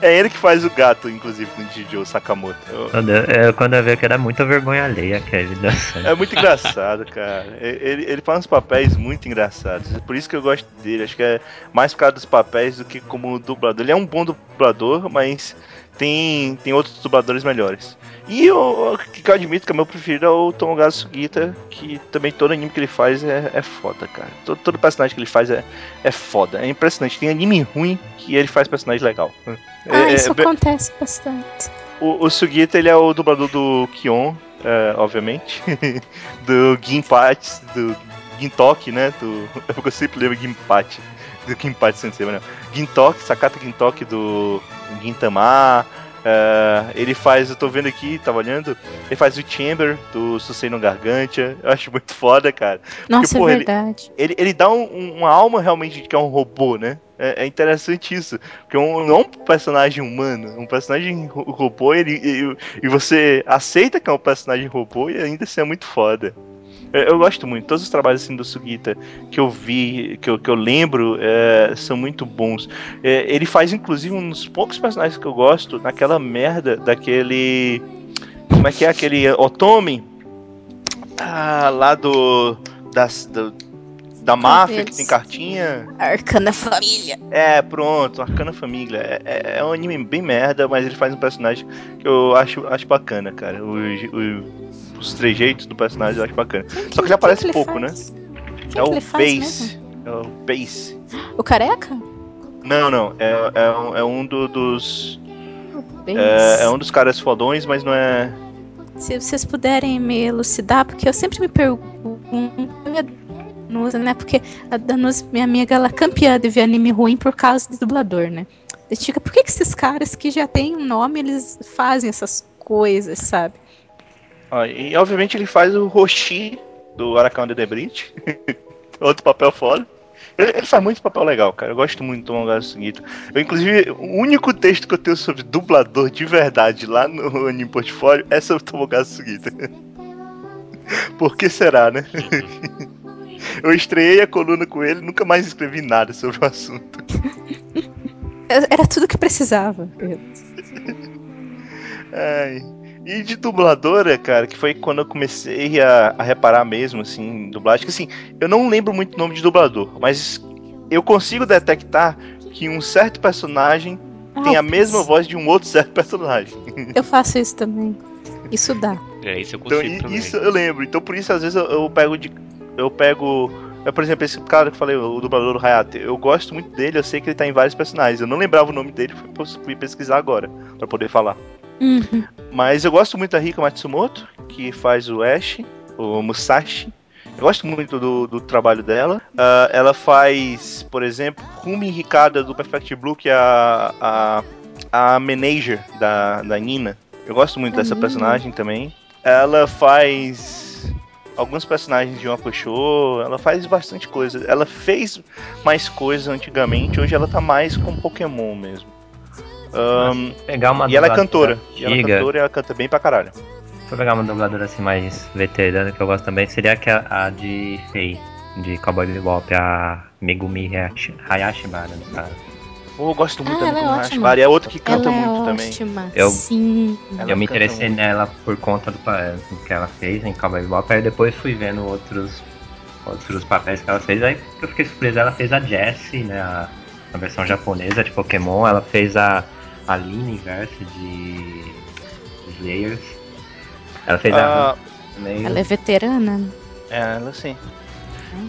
É ele que faz o gato, inclusive, no Jijo Sakamoto. Quando eu, eu- quando eu vi que era muita vergonha alheia dançando. É muito engraçado, cara. Ele, ele faz uns papéis muito engraçados. É Por isso que eu gosto dele. Acho que é mais por causa dos papéis do que como dublador. Ele é um bom dublador, mas tem, tem outros dubladores melhores. E o o que eu admito que é meu preferido é o Tomogawa Sugita, que também todo anime que ele faz é, é foda, cara. Todo, todo personagem que ele faz é, é foda. É impressionante. Tem anime ruim que ele faz personagem legal. Ah, É- isso é- acontece bastante. o, o Sugita, ele é o dublador do Kion, é, obviamente. do Ginpachi, do Gintoki, né? Do, eu sempre lembro Ginpachi. Do Ginpachi Sensei, mas não. Gintoki, Sakata Gintoki do Gintama. é, ele faz, eu tô vendo aqui, tava olhando, ele faz o Chamber do Susei no Gargantia. Eu acho muito foda, cara. Nossa, porra, é ele- verdade. Ele, ele dá um- um- uma alma realmente de que é um robô, né? É, é interessante isso. Porque um, não é um personagem humano, um personagem ro- robô ele, e, e você aceita que é um personagem robô e ainda assim é muito foda. Eu, eu gosto muito, todos os trabalhos assim do Sugita que eu vi, que eu, que eu lembro, é, são muito bons. É, ele faz inclusive um dos poucos personagens que eu gosto naquela merda daquele. Como é que é aquele Otome? Ah, lá do. Das, do da máfia que tem cartinha. Arcana Família. É, pronto, Arcana Família. É, é- é um anime bem merda, mas ele faz um personagem que eu acho, acho bacana, cara. O- o- os trejeitos do personagem eu acho bacana. Só que já aparece ele pouco, né? Quem É que o ele faz Pace. É o Pace. mesmo? O careca? Não, não. É, é um, é um do- dos. É, é um dos caras fodões, mas não é. Se vocês puderem me elucidar, porque eu sempre me pergunto. Danusa, né? Porque a Danusa, minha amiga, ela é campeã de ver anime ruim por causa de dublador, né? Eu digo, por que, que esses caras que já têm um nome, eles fazem essas coisas, sabe? Ó, e obviamente ele faz o Roshi do Aracão de Debrit. Outro papel foda. Ele, ele faz muito papel legal, cara. Eu gosto muito do Tomogawa Sugita. Eu, inclusive, o único texto que eu tenho sobre dublador de verdade lá no Anime Portfólio é sobre Tomogawa Sugita. Por que será, né? Eu estreiei a coluna com ele nunca mais escrevi nada sobre o assunto. Era tudo que precisava. Ai. E de dubladora, cara, que foi quando eu comecei a, a reparar mesmo, assim, em dublagem. Que assim, eu não lembro muito o nome de dublador, mas eu consigo detectar que um certo personagem tem Ah, a mesma voz de um outro certo personagem. Eu faço isso também. Isso dá. É, isso eu Então consigo i- também. isso eu lembro. Então por isso às vezes eu, eu pego de. Eu pego. Eu, por exemplo, esse cara que eu falei, o dublador do Hayate, eu gosto muito dele, eu sei que ele tá em vários personagens. Eu não lembrava o nome dele, fui, fui pesquisar agora, pra poder falar. Uhum. Mas eu gosto muito da Rika Matsumoto, que faz o Ash, o Musashi. Eu gosto muito do, do trabalho dela. Ah, ela faz, por exemplo, Rumi Ricada do Perfect Blue, que é a, a, a manager da, da Nina. Eu gosto muito A dessa Nina. personagem também. Ela faz alguns personagens de Yoko Show, ela faz bastante coisa. Ela fez mais coisas antigamente, hoje ela tá mais com Pokémon mesmo. Ahn, Pegar uma e ela é cantora. E ela é cantora e ela canta bem pra caralho. Se for pegar uma dubladora assim mais veterana que eu gosto também, seria que a, a de Fei, de Cowboy Bebop, a Megumi Hayashi- Hayashibara, no caso. Pô, eu gosto muito Ah, da é Megumi ótima. Hashibara, e é outra que canta ela muito é também. ótima. Eu- Sim. Ela eu me interessei muito. nela por conta do que ela fez em Cowboy Bebop, aí depois fui vendo outros, outros papéis que ela fez, aí eu fiquei surpreso, ela fez a Jessie, né, a, a versão japonesa de Pokémon, ela fez a Aline Inverse de Slayers, ela fez a Ah, também. Ela é veterana. né? é, ela sim.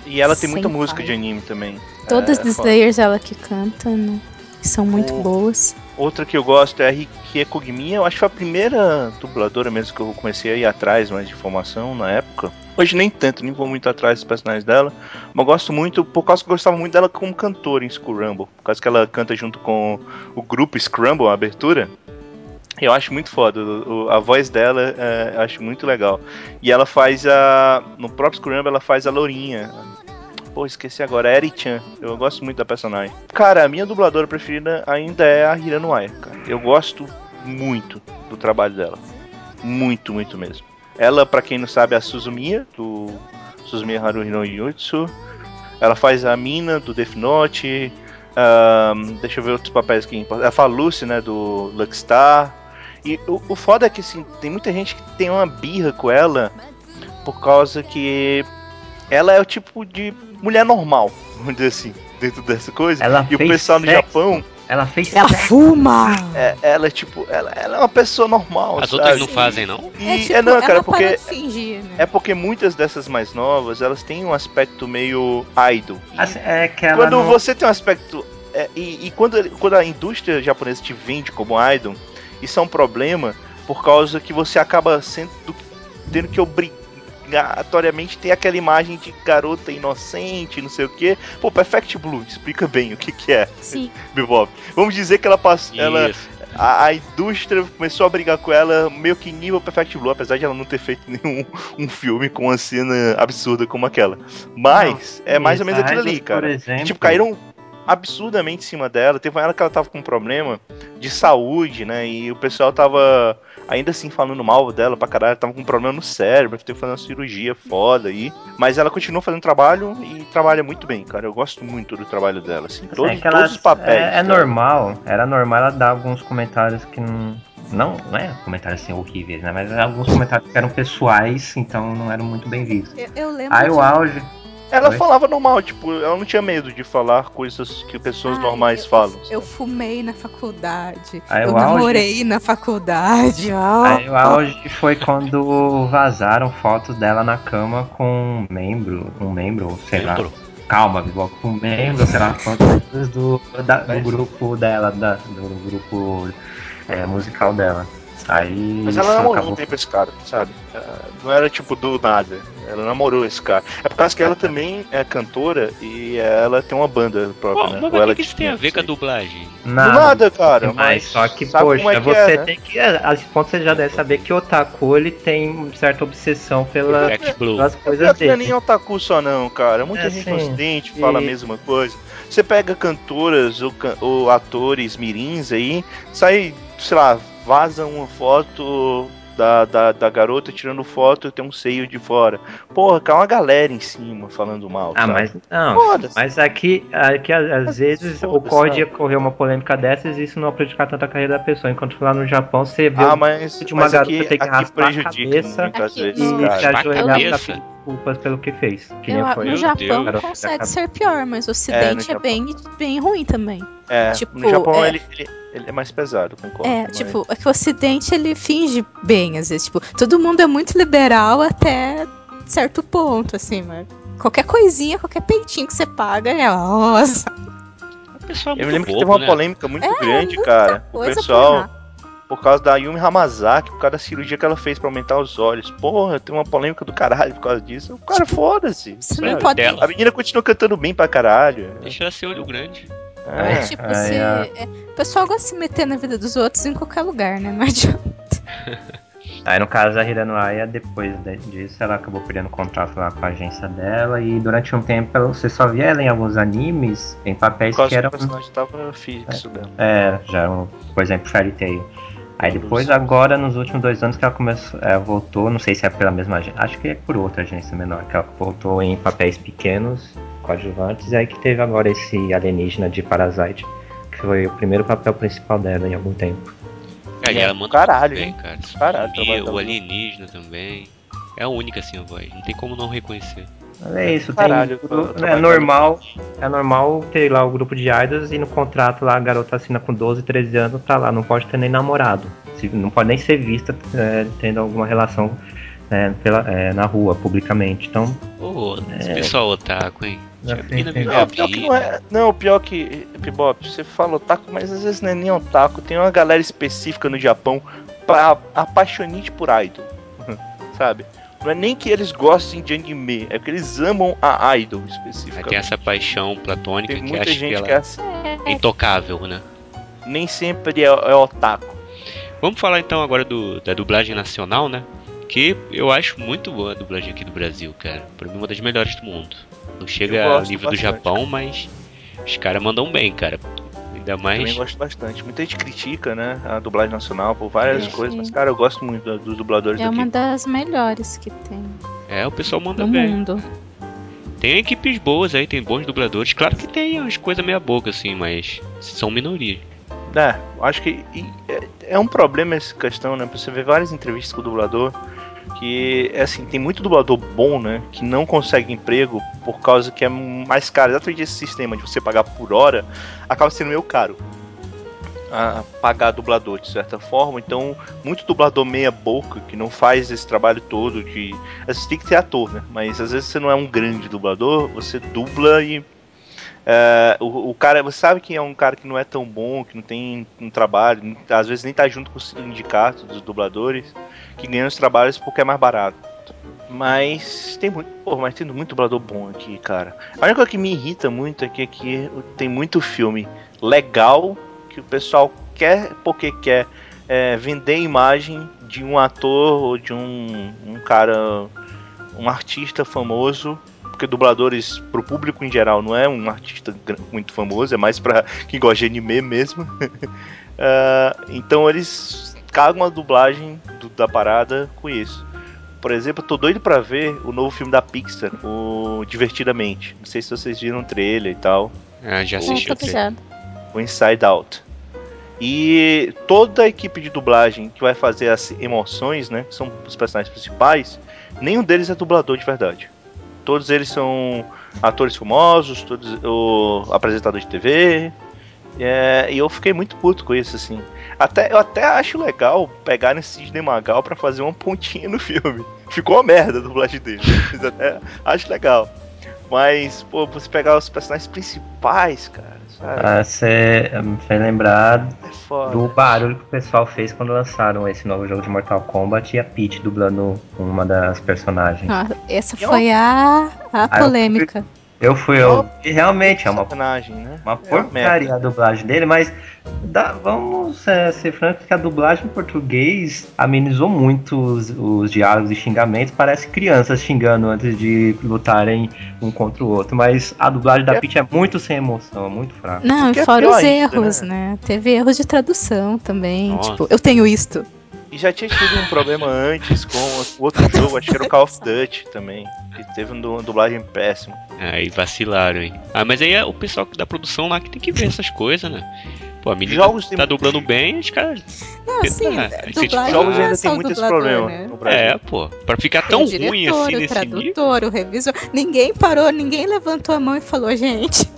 E ela tem muita Sem música de anime também. Todas é, as. Slayers ela que canta, né? Que são muito O- boas. Outra que eu gosto é a Rikie Kogimiya. Eu acho que foi a primeira dubladora mesmo que eu comecei a ir atrás mais de informação na época. Hoje nem tanto, nem vou muito atrás dos personagens dela. Mas gosto muito, por causa que eu gostava muito dela como cantora em Scramble. Por causa que ela canta junto com o grupo Scramble, a abertura. Eu acho muito foda. o- o- a voz dela é, eu acho muito legal. E ela faz a. No próprio Scramble ela faz a Lourinha. Pô, esqueci agora, a Eri-chan. Eu gosto muito da personagem. Cara, a minha dubladora preferida ainda é a Hirano Aya, cara. Eu gosto muito do trabalho dela. Muito, muito mesmo. Ela, pra quem não sabe, é a Suzumiya, do Suzumiya Haruhi no Yutsu. Ela faz a Mina, do Death Note. Ahn, deixa eu ver outros papéis aqui. Ela fala Lucy, né, do Luckstar. E o, o foda é que, assim, tem muita gente que tem uma birra com ela por causa que ela é o tipo de mulher normal, vamos dizer assim, dentro dessa coisa. Ela e o fez pessoal no sexo. Japão, Ela fez Ela fuma! é, ela é tipo, ela, ela é uma pessoa normal. As sabe? outras não fazem, não? E, É, é, tipo, não, cara, ela porque fingir, né? é porque muitas dessas mais novas, elas têm um aspecto meio idol. Assim, é que ela quando não- você tem um aspecto é, e, e quando, quando a indústria japonesa te vende como idol, isso é um problema por causa que você acaba sendo tendo que obrigatoriamente ter aquela imagem de garota inocente, não sei o que. Pô, Perfect Blue, explica bem o que, que é, Sim. Bebop. Vamos dizer que ela passou. Ela, a, a indústria começou a brigar com ela meio que nível Perfect Blue, apesar de ela não ter feito nenhum um filme com uma cena absurda como aquela. Mas é mais ou menos aquilo ali, cara. Por exemplo, Tipo, caíram absurdamente em cima dela. Teve uma hora que ela tava com um problema de saúde, né? E o pessoal tava ainda assim falando mal dela pra caralho. Tava com um problema no cérebro, teve que fazer uma cirurgia foda aí. Mas ela continua fazendo trabalho e trabalha muito bem, cara. Eu gosto muito do trabalho dela, assim. assim, Todos, é ela- todos os papéis. É, é normal, era normal ela dar alguns comentários que não. Não, não é comentários assim horríveis, né? Mas alguns comentários que eram pessoais, então não eram muito bem vistos. Eu, eu lembro Aí de o auge. Ela Oi? falava normal, tipo, ela não tinha medo de falar coisas que pessoas Ai, normais eu, falam. Eu fumei na faculdade. Aí eu o auge- namorei na faculdade. ó. Aí o auge foi quando vazaram fotos dela na cama com um membro, um membro, sei lá. Membro. Calma, Bibó, com um membro, sei lá, quantos do, da- do grupo dela, da- do grupo é, musical dela. Aí Mas ela namorou acabou um tempo esse cara, sabe? Ah, Não era tipo do nada. Ela namorou esse cara. É por causa que ela também é cantora e ela tem uma banda própria, Pô, né? mas o que, que isso tem a ver com a dublagem? Do nada, cara. Mas só que, poxa, é que você é, né? tem que. A esse ponto você já deve saber que o Otaku ele tem certa obsessão pela, Blue. pelas Não coisas é nem dele. otaku só não, cara. Muita É, gente no ocidente fala a E- mesma coisa. Você pega cantoras ou, ou atores mirins aí, sai, sei lá, vaza uma foto da, da, da garota tirando foto e tem um seio de fora. Porra, cai uma galera em cima falando mal. Ah, sabe? mas não. Mas aqui, aqui às às Mas vezes ocorre ocorrer uma polêmica dessas e isso não prejudicar tanto a carreira da pessoa. Enquanto lá no Japão você vê Ah, mas, de uma mas garota aqui, ter que raspar a prejudica cabeça muitas Aqui vezes, e se ajoelhar pra desculpas pelo que fez. Que Eu- foi. no Japão Deus. consegue ser pior, mas o Ocidente é, Japão. bem, bem ruim também. É, Tipo, no Japão é- ele, ele, ele é mais pesado, concordo. É, mas- tipo, é que o Ocidente ele finge bem, às vezes. Tipo, todo mundo é muito liberal até certo ponto, assim, mas qualquer coisinha, qualquer peitinho que você paga, é, nossa, O pessoal é Eu lembro que bobo, teve uma né? polêmica muito É, grande, muita cara. O pessoal, por causa da Yumi Hamazaki, por causa da cirurgia que ela fez pra aumentar os olhos. Porra, tem uma polêmica do caralho por causa disso. O cara, foda-se. Você sabe? não pode. dela. A menina continua cantando bem pra caralho. Deixa ela ser olho grande. É. É. Tipo, Aí, você- a- é, o pessoal gosta de se meter na vida dos outros em qualquer lugar, né? Não adianta. Aí no caso a Hirano Aya, depois de- disso, ela acabou perdendo contrato lá com a agência dela e durante um tempo você só via ela em alguns animes em papéis Por causa que que eram. o personagem tava fixo dela. É, já eram, por exemplo, Fairy Tail. Aí depois, agora, nos últimos dois anos, que ela começou, é, voltou, não sei se é pela mesma agência, acho que é por outra agência menor, que ela voltou em papéis pequenos, coadjuvantes, e aí que teve agora esse alienígena de Parasite, que foi o primeiro papel principal dela em algum tempo. É, e É, ela manda caralho, bem, hein? cara. Caralho, E o alienígena também. É a única assim a voz, não tem como não reconhecer. Mas é isso, Caralho, tem, é trabalho- normal, é normal ter lá o grupo de idols e no contrato lá a garota assina com 12, 13 anos, tá lá, não pode ter nem namorado. Se- não pode nem ser vista é, tendo alguma relação é, pela, é, na rua, publicamente. Então, Ô, esse É. pessoal otaku, hein? Não, a pior que não é. Não, pior que. Pibop, você fala otaku, mas às vezes não é nem otaku. Tem uma galera específica no Japão pra apaixonite por idol. Sabe? Não é nem que eles gostem de anime, é que eles amam a idol específica. tem essa paixão platônica Tem que muita gente ela que é assim, é intocável, né? nem sempre é, é otaku. Vamos falar então agora do, da dublagem nacional, né? Que eu acho muito boa a dublagem aqui do Brasil, cara. Pra mim, uma das melhores do mundo. Não chega ao nível do bastante. Japão, mas os caras mandam bem, cara. Ainda mais. Também gosto bastante. Muita gente critica, né, a dublagem nacional por várias Sim. coisas, mas cara, eu gosto muito dos dubladores É daqui. uma das melhores que tem É, o pessoal manda no bem. mundo. Tem equipes boas aí, tem bons dubladores. Claro que tem umas coisas meia boca, assim, mas são minorias. É, eu acho que é, é um problema essa questão, né? Você vê várias entrevistas com o dublador que, é assim, tem muito dublador bom, né? Que não consegue emprego por causa que é mais caro. Exatamente esse sistema de você pagar por hora acaba sendo meio caro. A pagar dublador de certa forma, então muito dublador meia boca que não faz esse trabalho todo de. Você tem que ter ator, né? Mas às vezes você não é um grande dublador, você dubla e é, o, o cara, você sabe que é um cara que não é tão bom, que não tem um trabalho, às vezes nem tá junto com os sindicatos dos dubladores, que ganham os trabalhos porque é mais barato. Mas tem muito, pô, mas tem muito dublador bom aqui, cara. A única coisa que me irrita muito é que aqui tem muito filme legal que o pessoal quer porque quer é, vender imagem de um ator ou de um, um cara, um artista famoso porque dubladores pro público em geral não é um artista muito famoso, é mais pra quem gosta de anime mesmo. Ah, então eles cagam a dublagem do- da parada com isso. Por exemplo, eu tô doido pra ver o novo filme da Pixar, o Divertidamente. Não sei se vocês viram o trailer e tal, Ah, já assisti o trailer. o Inside Out. E toda a equipe de dublagem que vai fazer as emoções, né, que são os personagens principais, nenhum deles é dublador de verdade. Todos eles são atores famosos, todos o apresentador de TV. é, e eu fiquei muito puto com isso, assim. Até, eu até acho legal pegar esse Sidney Magal pra fazer uma pontinha no filme. Ficou uma merda a dublagem dele. Mas até acho legal. Mas, pô, você pegar os personagens principais, cara, sabe? ah, você me fez lembrar É do barulho que o pessoal fez quando lançaram esse novo jogo de Mortal Kombat e a Peach dublando uma das personagens. Ah, essa foi a, a Ah, eu polêmica. Eu fui, eu, e realmente é uma né? Uma É porcaria merda. a dublagem dele, mas dá- vamos é, ser francos que a dublagem em português amenizou muito os, os diálogos e xingamentos. Parece crianças xingando antes de lutarem um contra o outro. Mas a dublagem da É. Peach é muito sem emoção, é muito fraca. Não, e é fora os ainda, erros, né? Teve erros de tradução também. Nossa. Tipo, eu tenho isto. E já tinha tido um problema antes com o outro jogo, acho que era o Call of Duty também. Que teve uma dublagem péssima. Aí vacilaram, hein? Ah, mas aí é o pessoal da produção lá que tem que ver essas coisas, né? Pô, a menina Jogos tá muito- dublando bem, os caras. Não, assim, ah, dublagem não Jogos é ainda tem o muito esse dublador, problema né? É, pô. Pra ficar Tem tão o ruim diretor, assim o nesse nível. tradutor, o revisor. Ninguém parou, ninguém levantou a mão e falou, gente,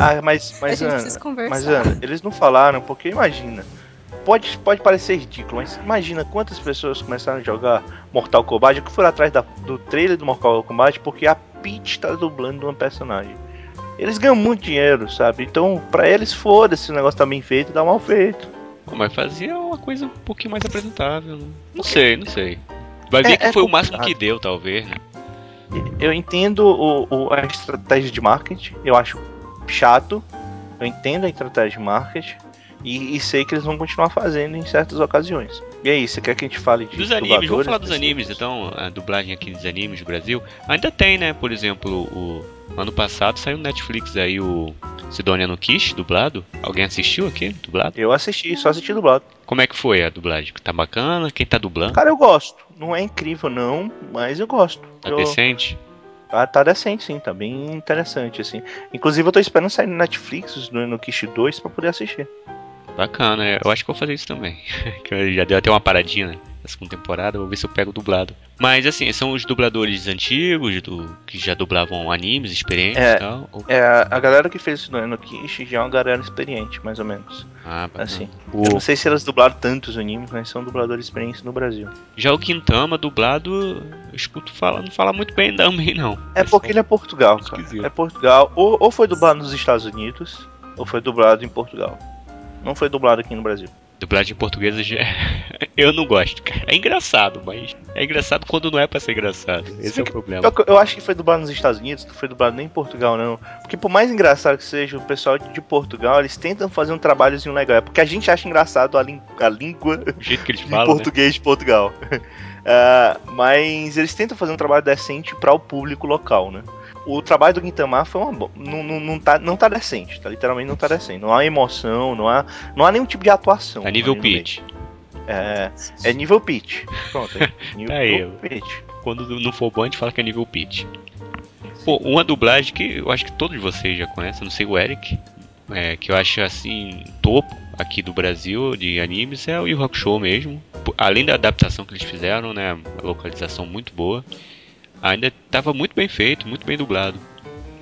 Ah, mas, mas Ana, mas Ana, eles não falaram, porque imagina. Pode, pode parecer ridículo, mas imagina quantas pessoas começaram a jogar Mortal Kombat que foram atrás da- do trailer do Mortal Kombat porque a Peach tá dublando uma personagem. Eles ganham muito dinheiro, sabe? Então, pra eles, foda-se, o negócio tá bem feito, dá mal feito. Mas fazia uma coisa um pouquinho mais apresentável. Né? Não sei, não sei. Vai ver É- que é foi o máximo que deu, talvez, né? Eu entendo o, o- a estratégia de marketing, eu acho chato. Eu entendo a estratégia de marketing e, e sei que eles vão continuar fazendo em certas ocasiões. E aí, você quer que a gente fale de Dos animes, vamos falar dos animes, então, a dublagem aqui dos animes do Brasil. Ainda tem, né? Por exemplo, o ano passado saiu no Netflix aí o Sidonia no Kish, dublado. Alguém assistiu aqui, dublado? Eu assisti, só assisti dublado. Como é que foi a dublagem? Tá bacana? Quem tá dublando? Cara, eu gosto. Não é incrível, não, mas eu gosto. Tá eu... decente? Ah, tá decente, sim, tá bem interessante, assim. Inclusive, eu tô esperando sair no Netflix, no Kish 2, pra poder assistir. Bacana, é, eu acho que vou fazer isso também. que já deu até uma paradinha, né? Na segunda temporada, vou ver se eu pego dublado. Mas assim, são os dubladores antigos, do, que já dublavam animes, experientes É. e tal. Ou- É, a galera que fez isso no, no Kish já é uma galera experiente, mais ou menos. Ah, bacana. Assim. O- Eu não sei se elas dublaram tantos animes, mas são dubladores experientes no Brasil. Já o Quintama, dublado, eu escuto falar, não fala muito bem também, não. É porque ele é Portugal, cara. Esquisito. É Portugal. Ou, ou foi dublado nos Estados Unidos, ou foi dublado em Portugal. Não foi dublado aqui no Brasil. Dublagem portuguesa já. eu não gosto, cara. É engraçado, mas é engraçado quando não é pra ser engraçado. Esse é o problema. Eu, eu acho que foi dublado nos Estados Unidos, não foi dublado nem em Portugal, não. Porque por mais engraçado que seja, o pessoal de Portugal, eles tentam fazer um trabalhozinho legal. É porque a gente acha engraçado a, a língua O jeito que eles falam, né? português de Portugal. Ah, mas eles tentam fazer um trabalho decente para o público local, né? O trabalho do Guintamar foi uma bo... não, não, não, tá, não tá decente, tá? Literalmente não tá decente. Não há emoção, não há, não há nenhum tipo de atuação. A nível pitch. É, é nível pitch. Pronto, é nível aí, pitch. Quando não for bom, a gente fala que é nível pitch. Pô, uma dublagem que eu acho que todos vocês já conhecem, não sei o Eric, é, que eu acho assim, topo aqui do Brasil de animes é o Yu Hakusho mesmo. Além da adaptação que eles fizeram, né, a localização muito boa, ainda estava muito bem feito, muito bem dublado.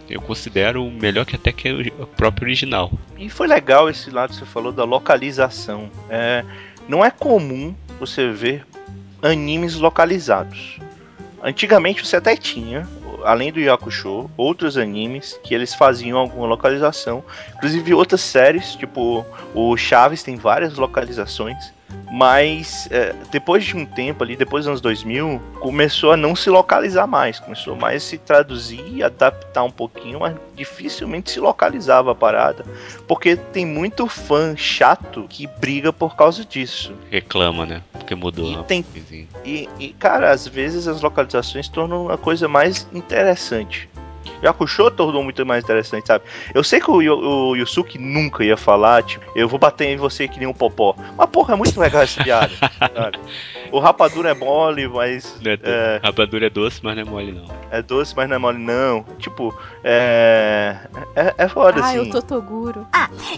Eu considero melhor que até que o próprio original. E foi legal esse lado que você falou da localização. É, não é comum você ver animes localizados. Antigamente você até tinha, além do Yakusho, outros animes que eles faziam alguma localização. Inclusive outras séries, tipo o Chaves tem várias localizações. Mas é, depois de um tempo ali, depois dos anos 2000, começou a não se localizar mais. Começou mais a se traduzir, adaptar um pouquinho, mas dificilmente se localizava a parada. Porque tem muito fã chato que briga por causa disso. Reclama, né? Porque mudou. E tem-. E, e, cara, às vezes as localizações tornam a coisa mais interessante. Yakusho tornou muito mais interessante, sabe? Eu sei que o, o Yusuke nunca ia falar, tipo, eu vou bater em você que nem um popó. Mas, porra, é muito legal essa piada, sabe? O rapadura é mole, mas Não é doce. É. Rapadura é doce, mas não é mole não. é doce, mas não é mole, não. Tipo, é. É, é foda, Ah, assim. o Totoguro.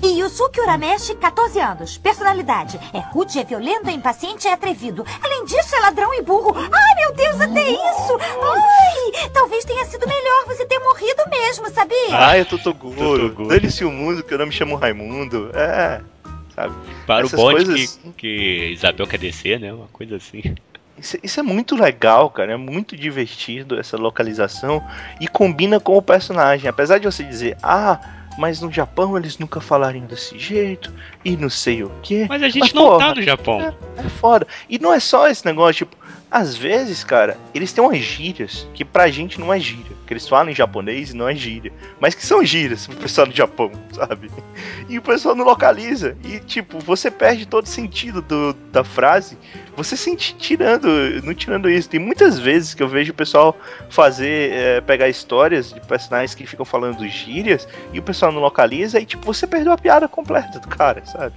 E Yusuke Urameshi, 14 anos. Personalidade. É rude, é violento, é impaciente, é atrevido. Além disso, é ladrão e burro. Ai, meu Deus, até isso! Ai, talvez tenha sido melhor você ter morrido mesmo, sabia? Ah, eu tô Toguro. Dane-se o mundo que eu não me chamo Raimundo. É, sabe? Para Essas o bonde coisas- que, que Isabel quer descer, né? Uma coisa assim. Isso, isso é muito legal, cara. É muito divertido essa localização e combina com o personagem. Apesar de você dizer, ah, mas no Japão eles nunca falariam desse jeito e não sei o que. Mas a gente Mas, não porra, tá no Japão. É, é foda. E não é só esse negócio, tipo, às vezes, cara, eles têm umas gírias que pra gente não é gíria. Que eles falam em japonês e não é gíria. Mas que são gírias pro pessoal do Japão, sabe? E o pessoal não localiza. E, tipo, você perde todo o sentido do, da frase. Você sente tirando, não tirando isso. Tem muitas vezes que eu vejo o pessoal fazer, é, pegar histórias de personagens que ficam falando gírias e o pessoal não localiza e, tipo, você perdeu a piada completa do cara, sabe?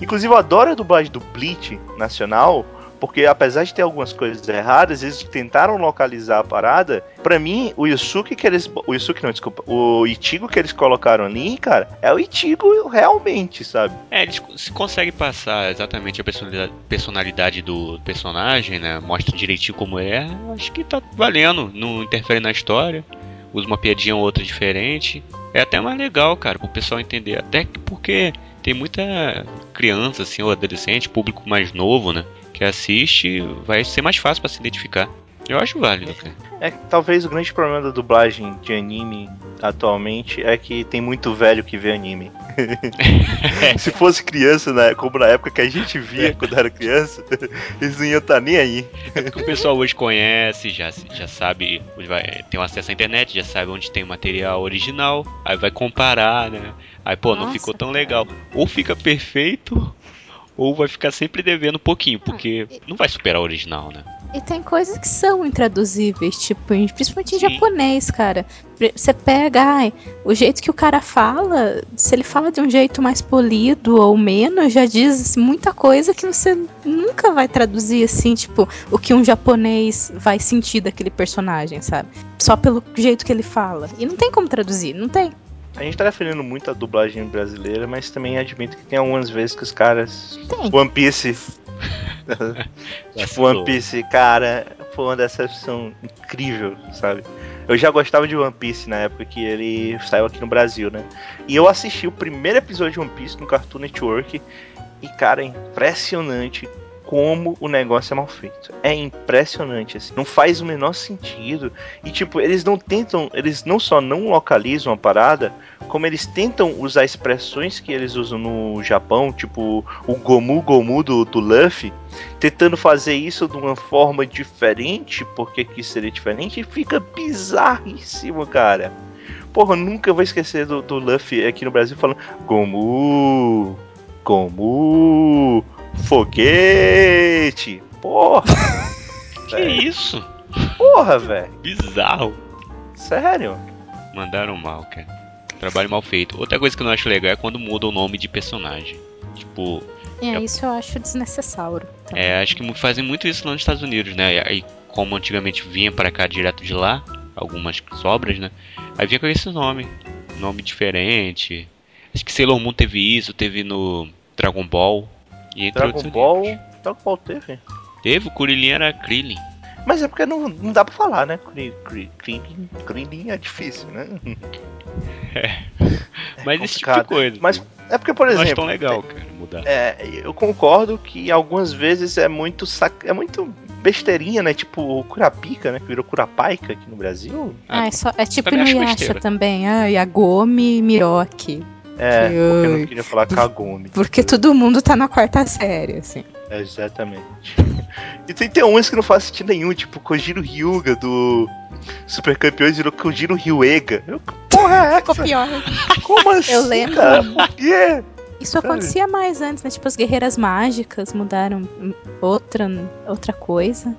Inclusive, eu adoro a dublagem do Bleach nacional, porque apesar de ter algumas coisas erradas, eles tentaram localizar a parada. Pra mim, o Yusuke que eles. O Yusuke não, desculpa. O Ichigo que eles colocaram ali, cara, é o Ichigo realmente, sabe? É, eles se conseguem passar exatamente a personalidade, do personagem, né? Mostra direitinho como é. Acho que tá valendo. Não interfere na história. Usa uma piadinha ou outra diferente. É até mais legal, cara, pro pessoal entender. Até que porque tem muita criança, assim, ou adolescente, público mais novo, né? Que assiste, vai ser mais fácil pra se identificar. Eu acho válido, cara. É que talvez o grande problema da dublagem de anime atualmente é que tem muito velho que vê anime. Se fosse criança, né, como na época que a gente via quando era criança, eles não iam estar nem aí. que o pessoal hoje conhece, já, já sabe, vai, tem um acesso à internet, já sabe onde tem o material original, aí vai comparar, né? Aí, pô, não Nossa, ficou tão cara. legal. Ou fica perfeito, ou vai ficar sempre devendo um pouquinho, porque não vai superar o original, né? E tem coisas que são intraduzíveis, tipo, principalmente em Sim. japonês, cara. Você pega, ai, o jeito que o cara fala, se ele fala de um jeito mais polido ou menos, já diz muita coisa que você nunca vai traduzir assim, tipo, o que um japonês vai sentir daquele personagem, sabe? Só pelo jeito que ele fala. E não tem como traduzir, não tem. A gente tá referindo muito à dublagem brasileira, mas também admito que tem algumas vezes que os caras. Tem. One Piece. tipo, One Piece, cara, foi uma decepção incrível, sabe? Eu já gostava de One Piece na época que ele saiu aqui no Brasil, né? E eu assisti o primeiro episódio de One Piece no Cartoon Network. E, cara, é impressionante como o negócio é mal feito. É impressionante, assim. Não faz o menor sentido. E, tipo, eles não tentam. Eles não só não localizam a parada, como eles tentam usar expressões que eles usam no Japão, tipo o Gomu Gomu do, do Luffy, tentando fazer isso de uma forma diferente, porque que seria diferente, e fica bizarríssimo, cara. Porra, eu nunca vou esquecer do, do Luffy aqui no Brasil falando Gomu, Gomu, foguete. Porra, Que isso? porra, velho. Bizarro. Sério? Mandaram mal, cara. Trabalho mal feito. Outra coisa que eu não acho legal é quando muda o nome de personagem. Tipo, É, Já- isso eu acho desnecessário. também. é, acho que fazem muito isso lá nos Estados Unidos, né? E Aí, como antigamente vinha pra cá direto de lá, algumas sobras, né? Aí vinha com esse nome. Nome diferente. Acho que Sailor Moon teve isso, teve no Dragon Ball. E entre Dragon outros Ball. animes. Dragon Ball teve. Teve, o Kuririn era Krillin. Mas é porque não, não dá pra falar, né? Krillin Krillin é difícil, né? Mas esse tipo de coisa. Mas é porque, por não exemplo, tão legal, cara, mudar. é, eu concordo que algumas vezes é muito sac... é muito besteirinha, né? Tipo o Curapica, né? Que virou Curapaica aqui no Brasil. Ah, é, só, é tipo no acho Yasha também. Ah, Yagomi Miroki. É, Que porque eu não queria falar Kagome. Porque todo mundo tá na quarta série, assim. É, exatamente. e tem, tem uns que não faz sentido nenhum, tipo Kojiro Hyuga do Super Campeões virou Kojiro Ryuega. Eu, porra é Ficou essa? pior. Como assim? Eu lembro. Cara? Por quê? Isso acontecia mais antes, né? Tipo, as guerreiras mágicas mudaram outra, outra coisa.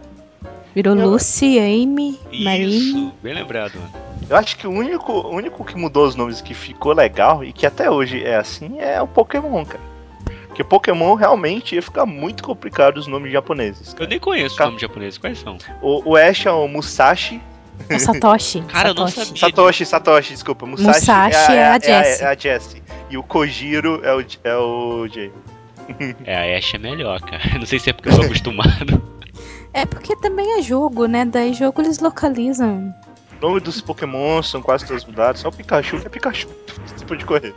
Virou Eu- Lucy, Amy, Marine. Isso, bem lembrado, mano. Eu acho que o único, o único que mudou os nomes que ficou legal e que até hoje é assim é o Pokémon, cara. Porque Pokémon realmente ia ficar muito complicado os nomes japoneses. Eu nem conheço Ca- o nome japonês, quais são? O, o Ash é o Musashi. É Satoshi. Cara, eu não Satoshi. sabia. Satoshi, Satoshi, desculpa. Musashi, Musashi é a Jessie. É a Jessie. E o Kojiro é o, é o Jay. É, a Ash é melhor, cara. Não sei se é porque eu sou acostumado. É porque também é jogo, né? Daí jogo eles localizam. O nome dos Pokémon são quase todos mudados, só o Pikachu que é Pikachu. Tipo de correr.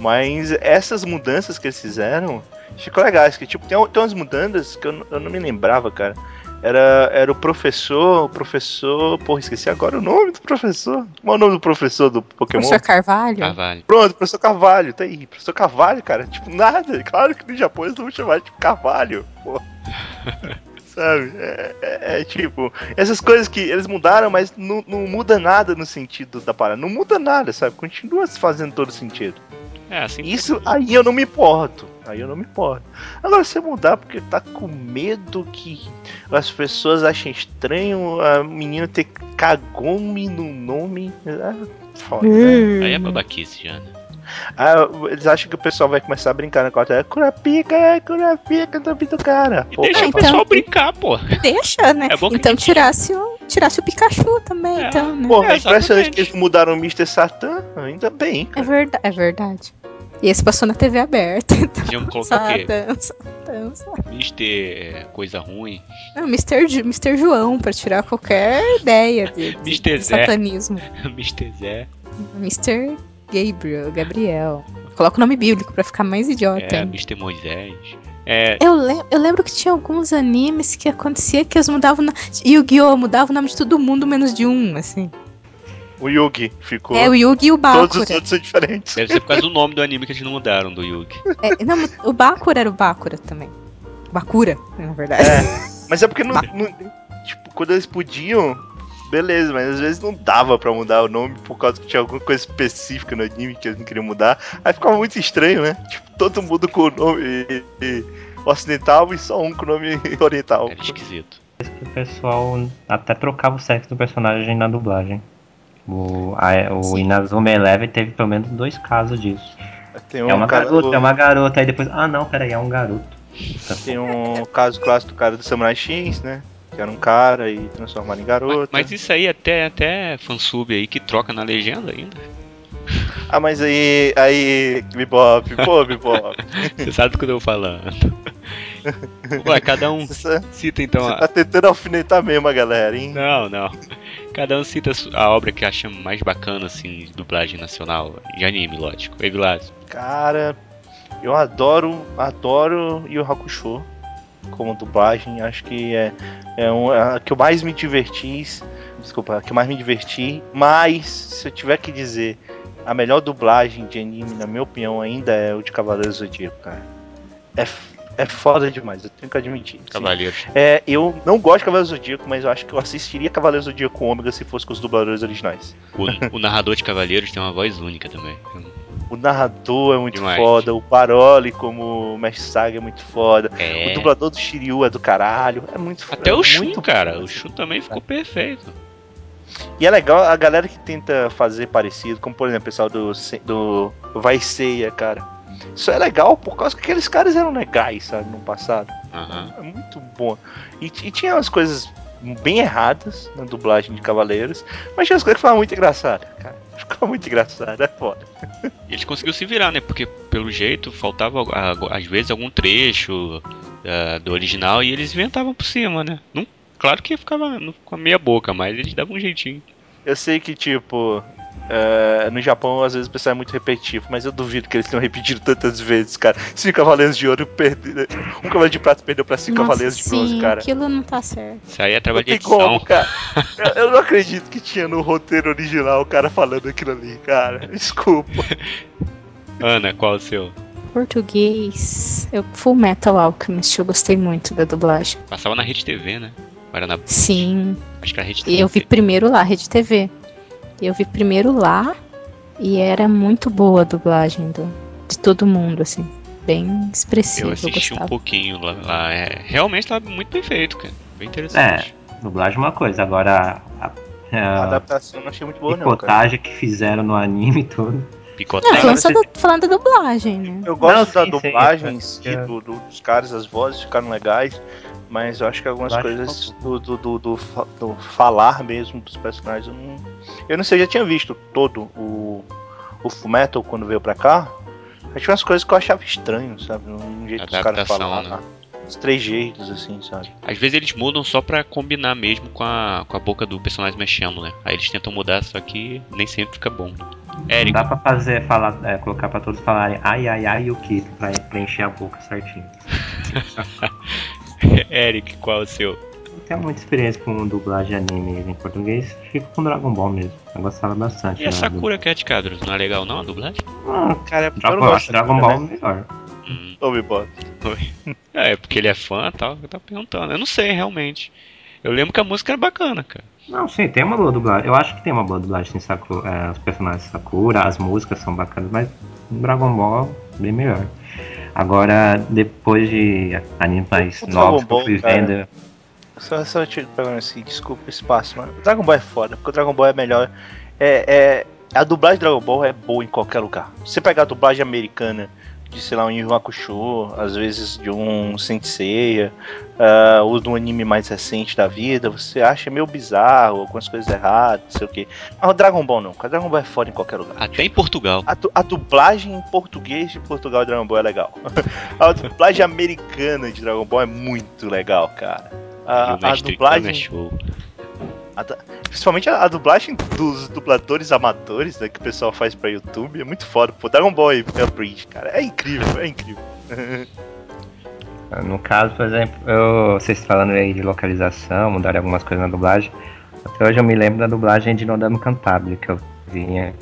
Mas essas mudanças que eles fizeram ficou legais. Que tipo, tem, tem umas mudanças que eu, não- eu não me lembrava, cara. Era, era o professor, o professor. Porra, esqueci agora o nome do professor. Qual é o nome do professor do Pokémon? Professor Carvalho. Carvalho. Pronto, professor Carvalho, tá aí. Professor Carvalho, cara, tipo, nada. Claro que no Japão eles não vão chamar de Carvalho, pô. Sabe? É, é- é tipo, essas coisas que eles mudaram, mas não, não muda nada no sentido da parada. Não muda nada, sabe? Continua fazendo todo sentido. É, assim. Isso aí eu não me importo. Aí eu não me importo. Agora, você mudar porque tá com medo que as pessoas achem estranho a menina ter Kagome no nome. É foda. né? Aí é babaquice já, né? Ah, eles acham que o pessoal vai começar a brincar na quarta. É curapica, é curapica, nome do cara. Pô, deixa o então- pessoal brincar, pô. Deixa, né? É que então tirasse o, tirasse o Pikachu também, É. então, né? Porra, É, é impressionante que eles mudaram o Mr. Satan. Ainda bem, É, cara. verda é verdade. E esse passou na TV aberta, então. Devíamos colocar o quê? dança, dança. Mister é, coisa ruim. Não, Mr. Ju- Mr. João, pra tirar qualquer ideia de, de, Mr. de Zé. satanismo. Mister Zé. Mr. Gabriel, Gabriel. Coloca o nome bíblico pra ficar mais idiota. É. Mister Moisés. É, Eu, lem- eu lembro que tinha alguns animes que acontecia que eles mudavam. Na... Yu-Gi-Oh! mudava o nome de todo mundo menos de um, assim. O Yugi ficou. É, o Yugi e o Todos Bakura. os outros são diferentes. deve ser por causa do nome do anime que eles não mudaram, do Yugi. É, não, o Bakura era o Bakura também. Bakura, na verdade. É, mas é porque não, não- Tipo, quando eles podiam, beleza, mas às vezes não dava pra mudar o nome por causa que tinha alguma coisa específica no anime que eles não queriam mudar. Aí ficava muito estranho, né? Tipo, todo mundo com o nome. ocidental e só um com nome oriental. Era esquisito. O pessoal até trocava o sexo do personagem na dublagem. O, a, o Inazuma Eleven teve pelo menos dois casos disso. Tem é uma cara- garota, é uma garota, aí depois. Ah não, peraí, é um garoto. Tem um caso clássico do cara do Samurai X, né? Que era um cara e transformado em garota. Mas, mas isso aí até, até fansub aí que troca na legenda ainda. Ah, mas aí. Aí. Bebop, pô, Bebop. Você sabe do que eu tô falando. Ué, cada um Você cita então a. tá tentando alfinetar mesmo a galera, hein? Não, não. Cada um cita a obra que acha mais bacana, assim, de dublagem nacional. De anime, lógico. Ei, Vilas. Cara, eu adoro, adoro Yu Hakusho como dublagem. Acho que é, é um, é a que eu mais me diverti. Desculpa, a que eu mais me diverti. Mas, se eu tiver que dizer, a melhor dublagem de anime, na minha opinião, ainda é o de Cavaleiro do Zodíaco, cara. É, é foda demais, eu tenho que admitir. Assim, Cavaleiro. É, eu não gosto de Cavaleiro do Zodíaco, mas eu acho que eu assistiria Cavaleiro do Zodíaco Ômega se fosse com os dubladores originais. O, o narrador de Cavaleiros tem uma voz única também. O narrador é muito Demais. foda, o Paroli como Mestre Saga é muito foda. É. O dublador do Shiryu é do caralho. É muito Até é o muito cara. bom, O. Shun também ficou perfeito. E é legal a galera que tenta fazer parecido, como por exemplo o pessoal do, do Vai Ceia, cara. Isso é legal por causa que aqueles caras eram legais, sabe, no passado. Aham. É muito bom. E, e tinha umas coisas bem erradas na dublagem de Cavaleiros, mas tinha umas coisas que ficavam muito engraçadas, cara. Ficou muito engraçado, é foda. Eles conseguiram se virar, né? Porque, pelo jeito, faltava às vezes algum trecho ah, do original e eles inventavam por cima, né? Não, claro que ficava com a meia boca, mas eles davam um jeitinho. Eu sei que, tipo, é, no Japão às vezes o pessoal é muito repetitivo, mas eu duvido que eles tenham repetido tantas vezes, cara. Cinco Cavaleiros de Ouro perdeu. Um Cavaleiro de Prata perdeu pra cinco Nossa, Cavaleiros de Bronze, sim, cara. aquilo não tá certo. Isso aí é trabalho de edição. como, cara. Eu, eu não acredito que tinha no roteiro original o cara falando aquilo ali, cara. Desculpa. Ana, qual o seu? Português. Eu, Full Metal Alchemist, eu gostei muito da dublagem. Passava na Rede TV, né? Era na. Sim, Acho que era Rede TV. eu vi primeiro lá, Rede TV. Eu vi primeiro lá e era muito boa a dublagem do, de todo mundo, assim. Bem expressiva, Eu eu, assisti um gostava. pouquinho lá. lá. É, realmente tava muito bem feito, cara. Bem interessante. Dublagem é uma coisa, agora a, A a, adaptação eu não achei muito boa, não, cara. picotagem que fizeram no anime todo. Não, Picotado. falando, só da, falando da dublagem, né? Eu gosto Não, da sim, sim, dublagem em é. si, do- do- dos caras, as vozes ficaram legais, mas eu acho que algumas acho coisas do, do, do, do do falar mesmo dos personagens, eu não. Eu não sei, eu já tinha visto todo o, o Fullmetal quando veio pra cá. Mas tinha umas coisas que eu achava estranho, sabe? Um jeito que os caras falavam. né? Os três jeitos, assim, sabe? Às vezes eles mudam só pra combinar mesmo com a, com a boca do personagem mexendo, né? Aí eles tentam mudar, só que nem sempre fica bom. Érico, Dá pra fazer, falar, é, colocar pra todos falarem ai ai ai e o que pra preencher a boca certinho. Eric, qual é o seu? Não tenho muita experiência com dublagem de anime em português, fico com Dragon Ball mesmo. Eu gostava bastante. E a Sakura Cat Cadros, não é legal não a dublagem? do- Ah, Cara, eu Dragon, não eu gosto acho Dragon? Ball melhor. Hum, Ô, Bebop. é, porque ele é fã e tal, eu tava perguntando. Eu não sei, realmente. Eu lembro que a música era bacana, cara. Não, sim, tem uma boa dublagem. Eu acho que tem uma boa dublagem em Sakura. é, os personagens de Sakura, as músicas são bacanas, mas Dragon Ball bem melhor. Agora, depois de animes mais O novos Dragon que eu Ball, fui cara, vendo. Só, só te pegando assim, desculpa o espaço, mano. O Dragon Ball é foda, porque o Dragon Ball é melhor. É, é, a dublagem de Dragon Ball é boa em qualquer lugar. Se você pegar a dublagem americana de, sei lá, um Yu Hakusho, às vezes de um Senseiya, ah, ou de um anime mais recente da vida, você acha meio bizarro, algumas coisas erradas, não sei o que. Mas o Dragon Ball não, o Dragon Ball é foda em qualquer lugar. Até em Portugal. A, a dublagem em português de Portugal de Dragon Ball é legal. a dublagem americana de Dragon Ball é muito legal, cara. A, a Kami é dublagem, show. A principalmente a, a dublagem dos dubladores amadores né, que o pessoal faz pra YouTube é muito foda. Pô, Dragon Ball e Bridge, cara, é incrível, é incrível. No caso, por exemplo, eu, vocês falando aí de localização, mudaram algumas coisas na dublagem. Até hoje eu me lembro da dublagem de Nodame Cantabile, que eu vinha,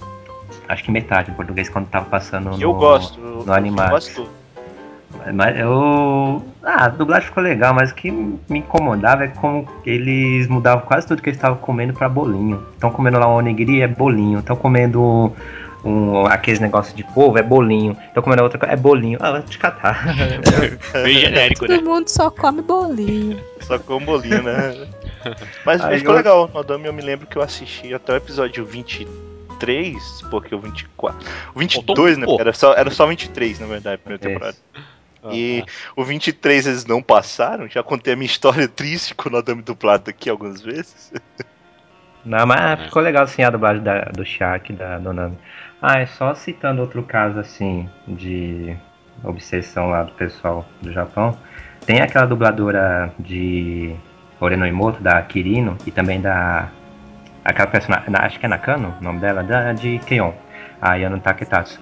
acho que metade em português quando tava passando no, eu gosto, eu, no Animax. eu gosto. Mas eu. Ah, a dublagem ficou legal, mas o que me incomodava é como eles mudavam quase tudo que eles estavam comendo pra bolinho. Estão comendo lá um onigiri, é bolinho. Estão comendo um, aqueles negócios de polvo, é bolinho. Estão comendo outra coisa, é bolinho. Ah, vai te catar. Bem genérico, Todo né? mundo só come bolinho. Só com bolinho, né? Mas, ficou eu- legal. No Adame eu me lembro que eu assisti até o episódio 23, porque o 24. O 22, né? Pô. Era só, era só 23, na verdade, primeira É. temporada. E o 23 eles não passaram. Já contei a minha história triste com o Adame dublado aqui algumas vezes. Não, mas ficou legal assim a dublagem da, do Shark, da Dona. Ah, é só citando outro caso assim de obsessão lá do pessoal do Japão. Tem aquela dubladora de Oreno Imoto, da Kirino, e também da. Aquela personagem, na- acho que é Nakano, o nome dela, da, de Keion, a Yano Taketatsu.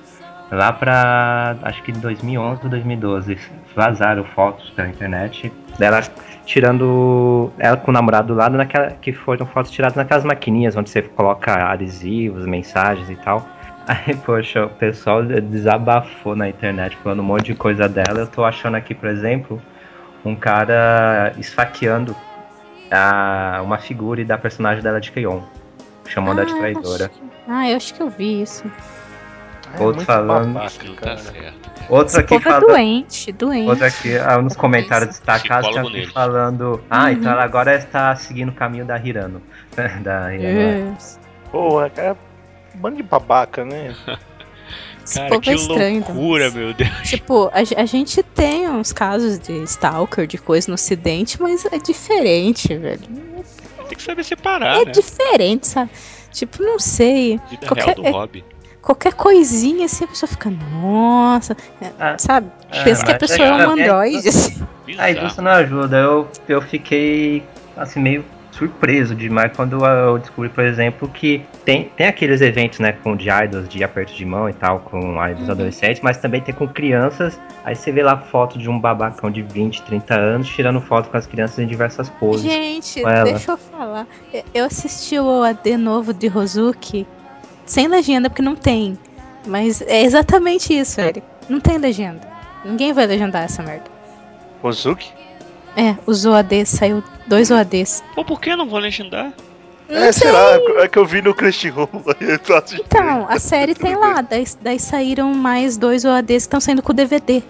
Lá pra, acho que 2011 ou 2012, vazaram fotos pela internet dela tirando ela com o namorado do lado naquela que foram fotos tiradas naquelas maquininhas onde você coloca adesivos, mensagens e tal. Aí, poxa, o pessoal desabafou na internet falando um monte de coisa dela. Eu tô achando aqui, por exemplo, um cara esfaqueando a, uma figura da personagem dela de Keion, chamando ela de Ah, traidora. acho que- Ah, eu acho que eu vi isso. É Outro muito falando- babaca, cara. tá certo. Outro Esse aqui é falando. doente, doente. Outro aqui, ah, nos comentários destacados, alguém neles. falando. Ah, então Uhum. ela agora está seguindo o caminho da Hirano. da Hirano. Yes. Porra, cara. Bando de babaca, né? Cara, que é estranho. loucura, meu Deus. Tipo, a, a gente tem uns casos de stalker, de coisa no ocidente, mas é diferente, velho. Tem que saber separar, é né? diferente, sabe? Tipo, não sei. Vida qualquer- real do é- hobby. Qualquer coisinha assim, a pessoa fica, nossa, é, Ah, sabe? ah, Pensa que a pessoa é, é- um é- androide, assim. A indústria não ajuda. Eu, eu fiquei assim meio surpreso demais quando eu descobri, por exemplo, que tem, tem aqueles eventos, né, com de idols de aperto de mão e tal, com idols Uhum. adolescentes, mas também tem com crianças. Aí você vê lá foto de um babacão de 20, 30 anos tirando foto com as crianças em diversas poses. Gente, deixa eu falar. Eu- Eu assisti o AD novo de Rozuki sem legenda, porque não tem. Mas é exatamente isso, Eric. Não tem legenda. Ninguém vai legendar essa merda. Ozuki? É, os OADs, saiu dois OADs. Pô, por que não vou legendar? Não é, sei. será? É que eu vi no Crunchyroll. eu. Então, a série tem lá, daí, daí saíram mais dois OADs que estão saindo com DVD.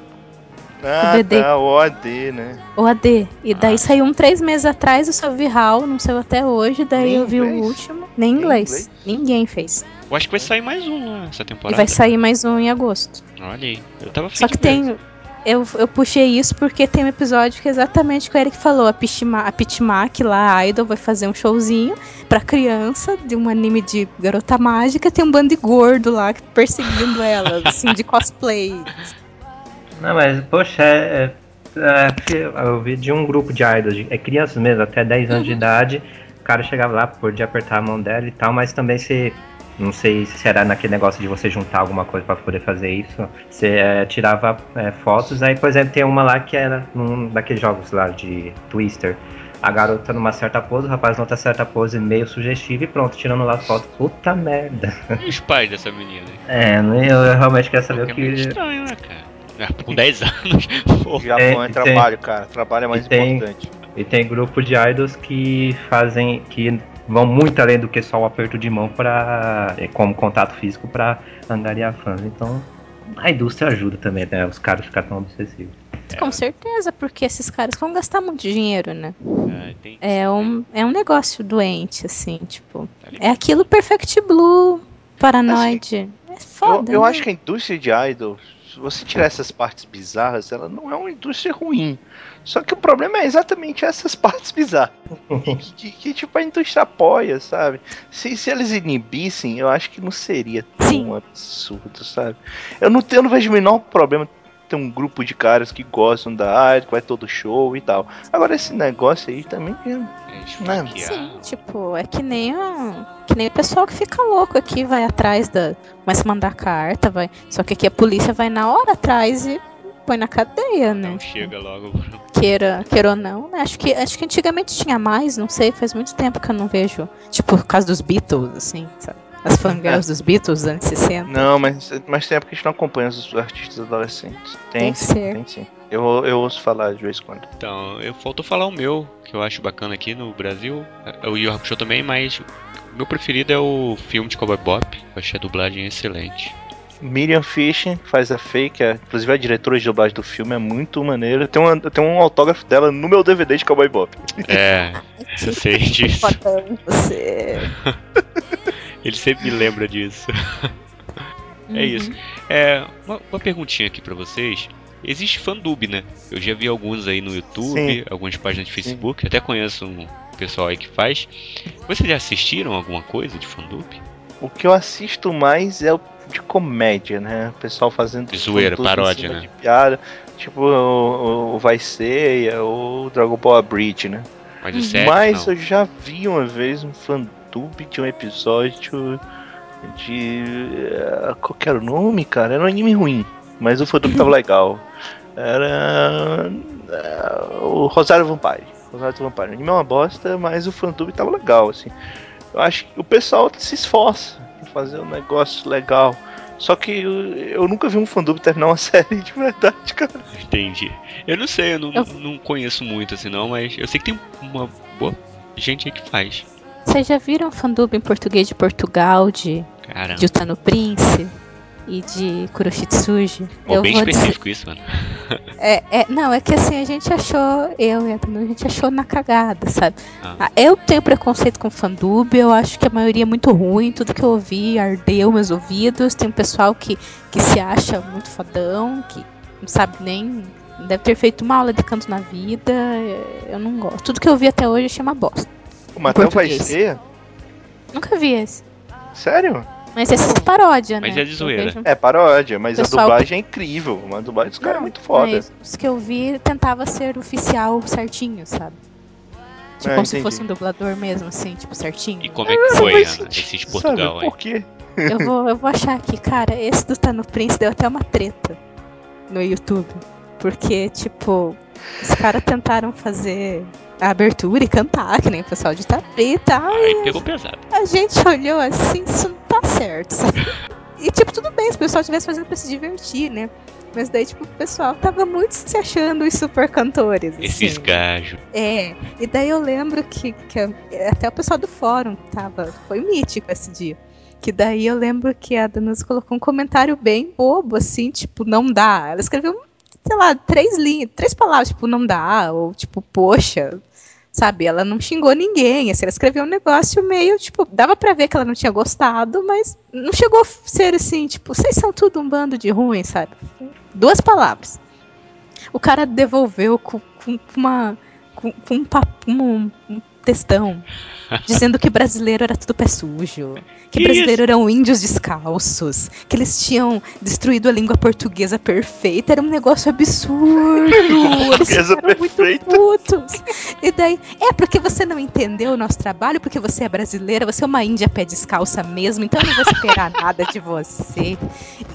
Ah, DVD. tá, o OD, né? OAD. E daí Ah. saiu um três meses atrás, eu só vi HAL, não saiu até hoje, daí Nem eu vi o inglês? último. Nem Nem inglês. inglês? Ninguém fez. Eu acho que vai sair mais um lá essa E temporada. vai sair mais um em agosto. Olha aí. Eu tava Só que ver. tem. Eu, eu puxei isso porque tem um episódio que é exatamente o que o Eric falou. A, Pitmak lá, a Idol, vai fazer um showzinho pra criança de um anime de garota mágica. Tem um bando de gordo lá perseguindo ela, assim, de cosplay. Não, mas, poxa, é, é, é, eu vi de um grupo de idols, de- é crianças mesmo, até 10 anos de idade, o cara chegava lá, podia apertar a mão dela e tal, mas também se, não sei se era naquele negócio de você juntar alguma coisa pra poder fazer isso, você é, tirava é, fotos, aí, por exemplo, tem uma lá que era num daqueles jogos lá de Twister, a garota numa certa pose, o rapaz numa certa pose meio sugestiva e pronto, tirando lá foto, puta merda. E os pais dessa menina? hein? É, eu realmente quero saber Porque o é meio que... estranho, né, cara? Ah, Com 10 anos. Pô, Japão Tem- é tem- trabalho, cara. Trabalho é mais e tem- importante. E tem grupo de idols que fazem, que vão muito além do que só o aperto de mão para, como contato físico para angariar fãs. Então a indústria ajuda também, né? Os caras ficar tão obsessivos. Com certeza, porque esses caras vão gastar muito dinheiro, né? tem- É um, é um negócio doente, assim, tipo. tá? É aquilo Perfect Blue, Paranoid. é Eu, foda. eu né? acho que a indústria de idols, se você tirar essas partes bizarras, ela não é uma indústria ruim. Só que o problema é exatamente essas partes bizarras. que, que- que, tipo a indústria apoia, sabe? Se, se eles inibissem, eu acho que não seria tão Sim. absurdo, sabe? Eu não, tenho, eu não vejo o menor problema ter um grupo de caras que gostam da idol, que vai todo show e tal. Agora esse negócio aí também é É esfaquear. Sim, tipo, é que nem, a, que nem o pessoal que fica louco aqui, vai atrás da. Mas mandar carta, vai. Só que aqui a polícia vai na hora atrás e põe na cadeia, né? Então chega logo. Queira, queira ou não, né? Acho que, acho que antigamente tinha mais, não sei, faz muito tempo que eu não vejo. Tipo, por causa dos Beatles, assim, sabe? As fangirls dos Beatles dos anos 60. Não, mas, mas tem época que a gente não acompanha os artistas adolescentes. Tem Deve sim, ser. tem sim. Eu, eu ouço falar de vez em quando. Então, eu faltou falar o meu, que eu acho bacana aqui no Brasil. O Yu Hakusho também, mas o meu preferido é o filme de Cowboy Bop. Eu achei a dublagem excelente. Miriam Fisher faz a fake, é, inclusive a diretora de dublagem do filme é muito maneira. Tem, uma, tem um autógrafo dela no meu DVD de Cowboy Bop. É, eu sei disso. Você. Ele sempre me lembra disso. É isso. É, uma, uma perguntinha aqui pra vocês. Existe fandub, né? Eu já vi alguns aí no YouTube, Sim. algumas páginas de Facebook, até conheço um pessoal aí que faz. Vocês já assistiram alguma coisa de fandub? O que eu assisto mais é o de comédia, né? O pessoal fazendo. De zoeira, paródia, né? De piada. Tipo o, o Vai Ceia ou o Dragon Ball Bridge, né? Mas o sério, Mas eu já vi uma vez um fandub de um episódio de. eh, Qual que era o nome, cara? Era um anime ruim, mas o fandub tava legal. Era. eh, O Rosário Vampire. Rosário Vampire. O anime é uma bosta, mas o fandub tava legal, assim. Eu acho que o pessoal se esforça em fazer um negócio legal. Só que eu, eu nunca vi um fandub terminar uma série de verdade, cara. Entendi. Eu não sei, eu não, Eu- não conheço muito assim não, mas eu sei que tem uma boa gente aí que faz. Vocês já viram fandub em português de Portugal, de, Caramba. de Utano Prince e de Kuroshitsuji? Bom, bem vou dizer- específico isso, mano. É, é, não, é que assim, a gente achou, eu e a Tanu, a gente achou na cagada, sabe? Ah. Ah, Eu tenho preconceito com fandub, eu acho que a maioria é muito ruim, tudo que eu ouvi ardeu meus ouvidos. Tem um pessoal que, que se acha muito fodão, que não sabe nem. Deve ter feito uma aula de canto na vida. Eu não gosto. Tudo que eu vi até hoje eu achei uma bosta. O Matheus vai ser? Nunca vi esse. Sério? Mas esse é paródia, né? Mas é de zoeira. É paródia, mas Pessoal- a dublagem é incrível. Uma dublagem dos caras é muito foda. Mas os que eu vi tentava ser oficial certinho, sabe? Tipo, Ah, como se entendi. fosse um dublador mesmo, assim, tipo, certinho. E como é que foi Mas, Ana, esse de sabe Portugal aí? por quê? Eu vou, eu vou achar aqui, cara, esse do Tano Prince deu até uma treta no YouTube. Porque, tipo, os caras tentaram fazer a abertura e cantar, que nem o pessoal de Itapri e tal. Aí pegou pesado. A gente olhou assim, isso não tá certo, sabe? E, tipo, tudo bem se o pessoal estivesse fazendo pra se divertir, né? Mas daí, tipo, o pessoal tava muito se achando os super cantores. Esses assim. gajos. É, e daí eu lembro que, que até o pessoal do fórum tava. Foi mítico esse dia. Que daí eu lembro que a Danusa colocou um comentário bem bobo, assim, tipo, não dá. Ela escreveu, sei lá, três linhas, três palavras, tipo, não dá, ou tipo, poxa. Sabe, ela não xingou ninguém, assim, ela escreveu um negócio meio, tipo, dava pra ver que ela não tinha gostado, mas não chegou a ser assim, tipo, vocês são tudo um bando de ruim, sabe? Duas palavras. O cara devolveu com, com uma. com, com um, papo, um, um textão. Dizendo que brasileiro era tudo pé sujo. Que, Que brasileiro eram índios descalços. Que eles tinham destruído a língua portuguesa perfeita. Era um negócio absurdo. Eles ficaram muito perfeita. putos. E daí, é porque você não entendeu o nosso trabalho, porque você é brasileira, você é uma índia pé descalça mesmo, então eu não vou esperar nada de você.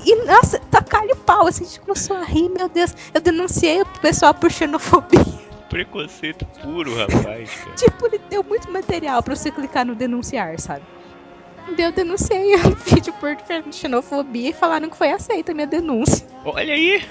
E, nossa, tacaram o pau, assim, a gente começou a rir, meu Deus. Eu denunciei o pessoal por xenofobia. Preconceito puro, rapaz. cara. Tipo, ele deu muito material pra você clicar no denunciar, sabe? Eu denunciei o vídeo por xenofobia e falaram que foi aceita a minha denúncia. Olha aí.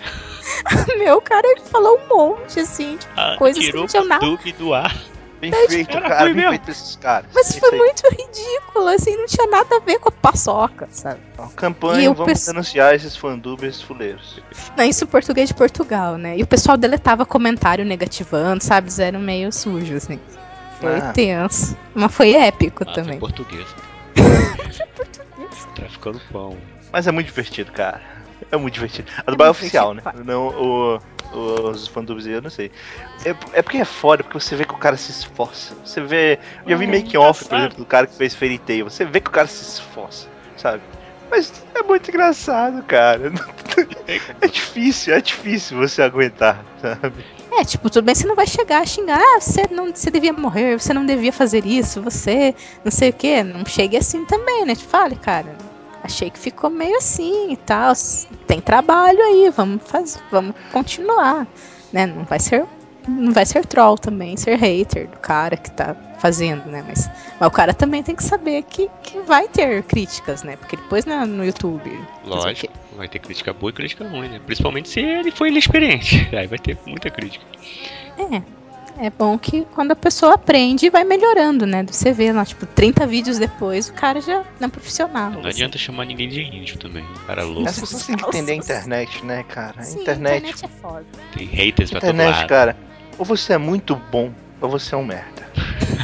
Meu, cara, ele falou um monte, assim, tipo, Ah, Coisas que tirou não tinham nada. do ar. Bem feito, cara. Bem mesmo. feito esses caras. mas foi aí. muito ridículo, assim, não tinha nada a ver com a paçoca, sabe? Uma E campanha, vamos pes- denunciar esses fandubes fuleiros. Não, isso em português de Portugal, né? E o pessoal deletava comentário negativando, sabe? Eles eram meio sujos, assim. Foi Ah. tenso. Mas foi épico Ah, também. foi português. Traficando pão. Mas é muito divertido, cara. É muito divertido. A é muito oficial, né? Não, o, o- os fandubes eu não sei. É, é porque é foda, porque você vê que o cara se esforça. Você vê. Eu já vi É, making off, por exemplo, do cara que fez Fairy Tail. Você vê que o cara se esforça, sabe? Mas é muito engraçado, cara. É difícil, é difícil você aguentar, sabe? É, tipo, tudo bem, você não vai chegar a xingar, ah, você, não, você devia morrer, você não devia fazer isso, você não sei o quê. Não chegue assim também, né? Fale, cara. Achei que ficou meio assim e tal. Tem trabalho aí, vamos fazer, vamos continuar. Né? Não vai ser. Não vai ser troll também, ser hater do cara que tá fazendo, né? Mas, mas o cara também tem que saber que, que vai ter críticas, né? Porque depois no, no YouTube. Lógico, vai ter crítica boa e crítica ruim, né? Principalmente se ele foi inexperiente. Aí vai ter muita crítica. É. É bom que quando a pessoa aprende, vai melhorando, né? Você vê lá, tipo, 30 vídeos depois, o cara já não é profissional. Não assim. adianta chamar ninguém de índio também. Cara louco. As pessoas têm que entender a internet, né, cara? Sim, internet. internet é foda. Tem haters pra todo Internet, lado. cara. Ou você é muito bom, ou você é um merda.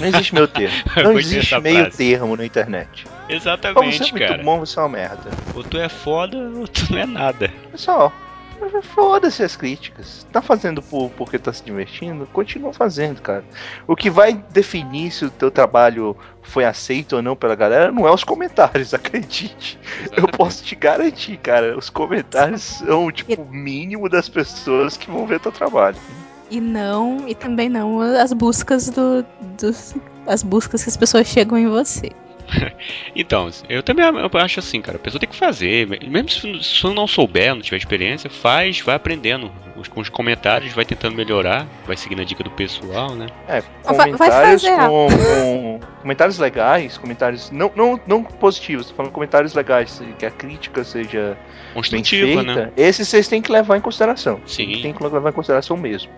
Não existe meio termo. Não existe meio frase. termo na internet. Ou você Exatamente, é muito cara. bom, você é uma merda. Ou tu é foda, ou tu não é nada. Pessoal, foda-se as críticas. Tá fazendo por, porque tá se divertindo? Continua fazendo, cara. O que vai definir se o teu trabalho foi aceito ou não pela galera não é os comentários, acredite. Eu posso te garantir, cara. Os comentários são, tipo, o mínimo das pessoas que vão ver teu trabalho. E não, e também não as buscas do, dos. As buscas que as pessoas chegam em você. Então, eu também eu acho assim, cara. A pessoa tem que fazer. Mesmo se, não souber, não tiver experiência, faz, vai aprendendo. Os, com os comentários, vai tentando melhorar. Vai seguindo a dica do pessoal, né? É, comentários fazer a- com, com- comentários legais, comentários não, não, não positivos, tô falando comentários legais, que a crítica seja Construtiva, né? Esses vocês têm que levar em consideração. Sim. Tem que levar em consideração mesmo.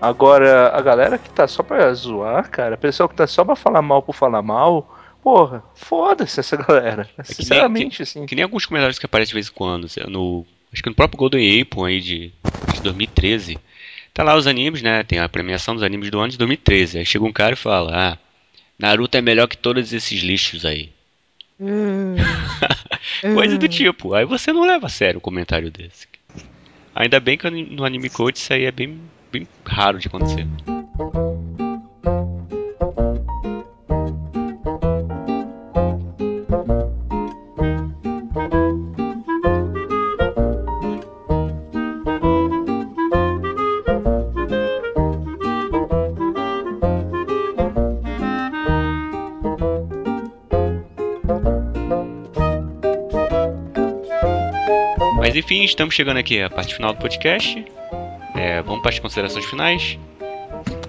Agora, a galera que tá só pra zoar, cara, a pessoa que tá só pra falar mal por falar mal, porra, foda-se essa galera. É que nem- Sinceramente, assim. Que nem alguns comentários que aparecem de vez em quando. assim, No, acho que no próprio Golden Apple aí de, de 2013. Tá lá os animes, né? Tem a premiação dos animes do ano de 2013. Aí chega um cara e fala: Ah, Naruto é melhor que todos esses lixos aí. Coisa do tipo. Aí você não leva a sério um comentário desse. Ainda bem que no Anime Code isso aí é bem, bem raro de acontecer. Mas enfim, estamos chegando aqui à parte final do podcast. É, vamos para as considerações finais.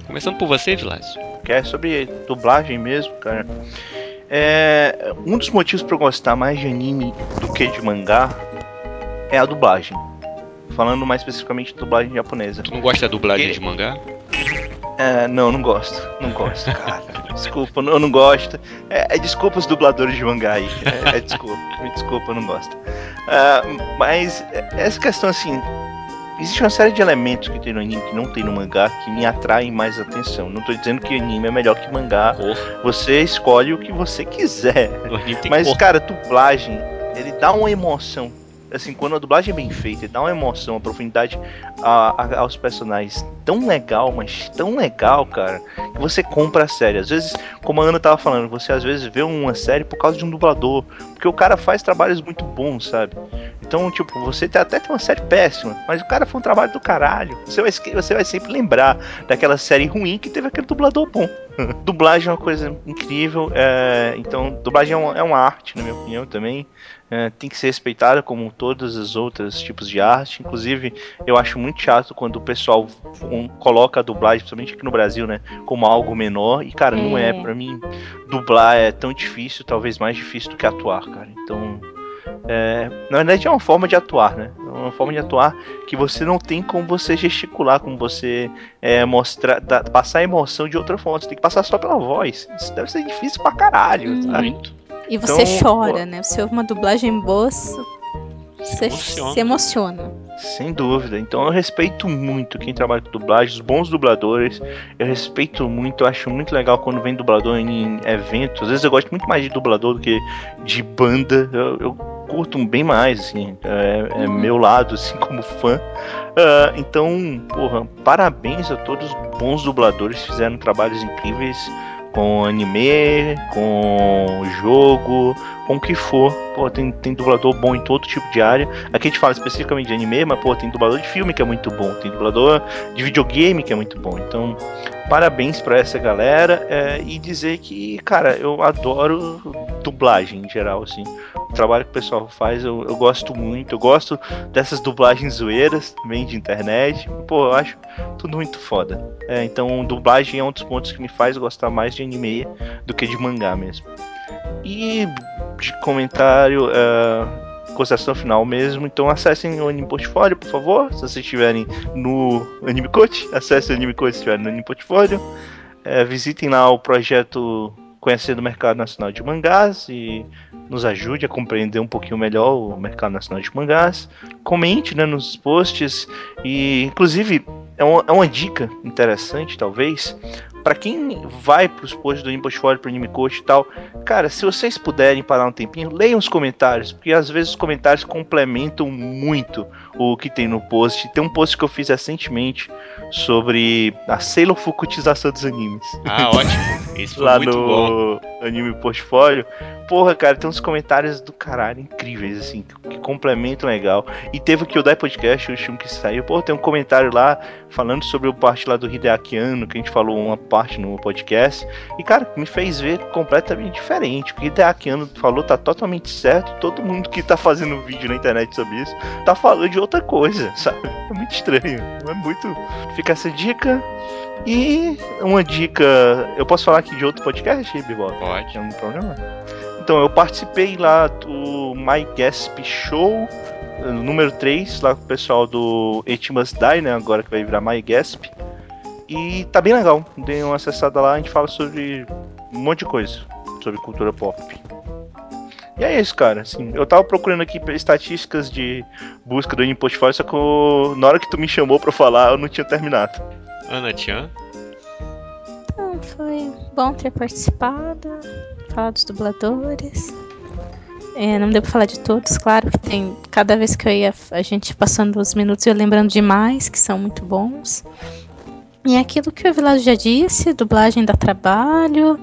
Começando por você, Vilásio. que é sobre dublagem mesmo, cara. É, um dos motivos pra eu gostar mais de anime do que de mangá é a dublagem. Falando mais especificamente de dublagem japonesa. Tu não gosta da dublagem de mangá? É, não, não gosto. Não gosto, cara. Desculpa, eu não gosto. É, é desculpa os dubladores de mangá aí. É, é desculpa, me desculpa, eu não gosto. Ah, mas essa questão assim. Existe uma série de elementos que tem no anime que não tem no mangá que me atraem mais atenção. Não tô dizendo que anime é melhor que mangá. Cor. Você escolhe o que você quiser. Mas, cor. cara, dublagem, ele dá uma emoção. Assim, quando a dublagem é bem feita, dá uma emoção, uma profundidade a- a- aos personagens tão legal, mas tão legal, cara, que você compra a série. Às vezes, como a Ana tava falando, você às vezes vê uma série por causa de um dublador, porque o cara faz trabalhos muito bons, sabe? Então, tipo, você até tem uma série péssima, mas o cara foi um trabalho do caralho. Você vai, você vai sempre lembrar daquela série ruim que teve aquele dublador bom. dublagem é uma coisa incrível, é, então, dublagem é uma, é uma arte, na minha opinião, também. É, tem que ser respeitada como todos os outros tipos de arte. Inclusive, eu acho muito chato quando o pessoal um, coloca a dublagem, principalmente aqui no Brasil, né, como algo menor. E, cara, não é. É. Pra mim, dublar é tão difícil, talvez mais difícil do que atuar, cara. Então, é, na verdade, é uma forma de atuar, né? É uma forma de atuar que você não tem como você gesticular, como você é, mostrar, dar- passar emoção de outra forma. Você tem que passar só pela voz. Isso deve ser difícil pra caralho, sabe? Muito. E você Então, chora, né? Se é uma dublagem boa, você emociona. se emociona. Sem dúvida. Então eu respeito muito quem trabalha com dublagem, os bons dubladores. Eu respeito muito, eu acho muito legal quando vem dublador em eventos. Às vezes eu gosto muito mais de dublador do que de banda. Eu, eu curto bem mais, assim. É, é meu lado, assim, como fã. Ah, então, porra, parabéns a todos os bons dubladores que fizeram trabalhos incríveis com anime, com jogo, com o que for. Pô, tem, tem dublador bom em todo tipo de área. Aqui a gente fala especificamente de anime, mas pô, tem dublador de filme que é muito bom, tem dublador de videogame que é muito bom. Então, parabéns para essa galera é, e dizer que, cara, eu adoro dublagem em geral, assim. O trabalho que o pessoal faz, eu, eu gosto muito. Eu gosto dessas dublagens zoeiras também de internet. Pô, eu acho tudo muito foda. É, então, dublagem é um dos pontos que me faz gostar mais de anime do que de mangá mesmo. E de comentário, uh, consideração final mesmo. Então acessem o Anime Portfólio, por favor. Se vocês estiverem no Anime Coach, acessem o Anime Coach se estiverem no Anime Portfólio. Uh, visitem lá o projeto Conhecendo o Mercado Nacional de Mangás e nos ajude a compreender um pouquinho melhor o mercado nacional de mangás. Comente né, nos posts e, inclusive, é uma, é uma dica interessante, talvez, para quem vai pros posts do Impost pro Anime Coach e tal, cara, se vocês puderem parar um tempinho, leiam os comentários, porque às vezes os comentários complementam muito o que tem no post. Tem um post que eu fiz recentemente sobre a Fukutização dos animes. Ah, ótimo. Isso foi Lá muito no bom. Anime Portfólio. Porra, cara, tem uns comentários do caralho incríveis, assim, que, complementam legal. E teve o Kyodai Podcast, o último que saiu. Porra, tem um comentário lá falando sobre o parte lá do Hideaki Anno, que a gente falou uma parte no podcast. E, cara, me fez ver completamente diferente. O que Hideaki Anno falou tá totalmente certo. Todo mundo que tá fazendo vídeo na internet sobre isso tá falando de outra coisa, sabe? É muito estranho. É muito. Fica essa dica. E uma dica. Eu posso falar aqui de outro podcast, Bibop? Pode. Não tem problema. Então, eu participei lá do My Gasp Show, eh, número 3, lá com o pessoal do It Must Die, né? Agora que vai virar My Gasp. E tá bem legal. Dei uma acessada lá, a gente fala sobre um monte de coisa. Sobre cultura pop. E é isso, cara. Assim, eu tava procurando aqui estatísticas de busca do Portfólio, só que eu- na hora que tu me chamou pra falar, eu não tinha terminado. Ana Tian, Então, foi bom ter participado, falar dos dubladores. É, não deu pra falar de todos, claro que tem. Cada vez que eu ia, a gente passando os minutos, eu lembrando de mais, que são muito bons. E é aquilo que o Vilado já disse, dublagem dá trabalho,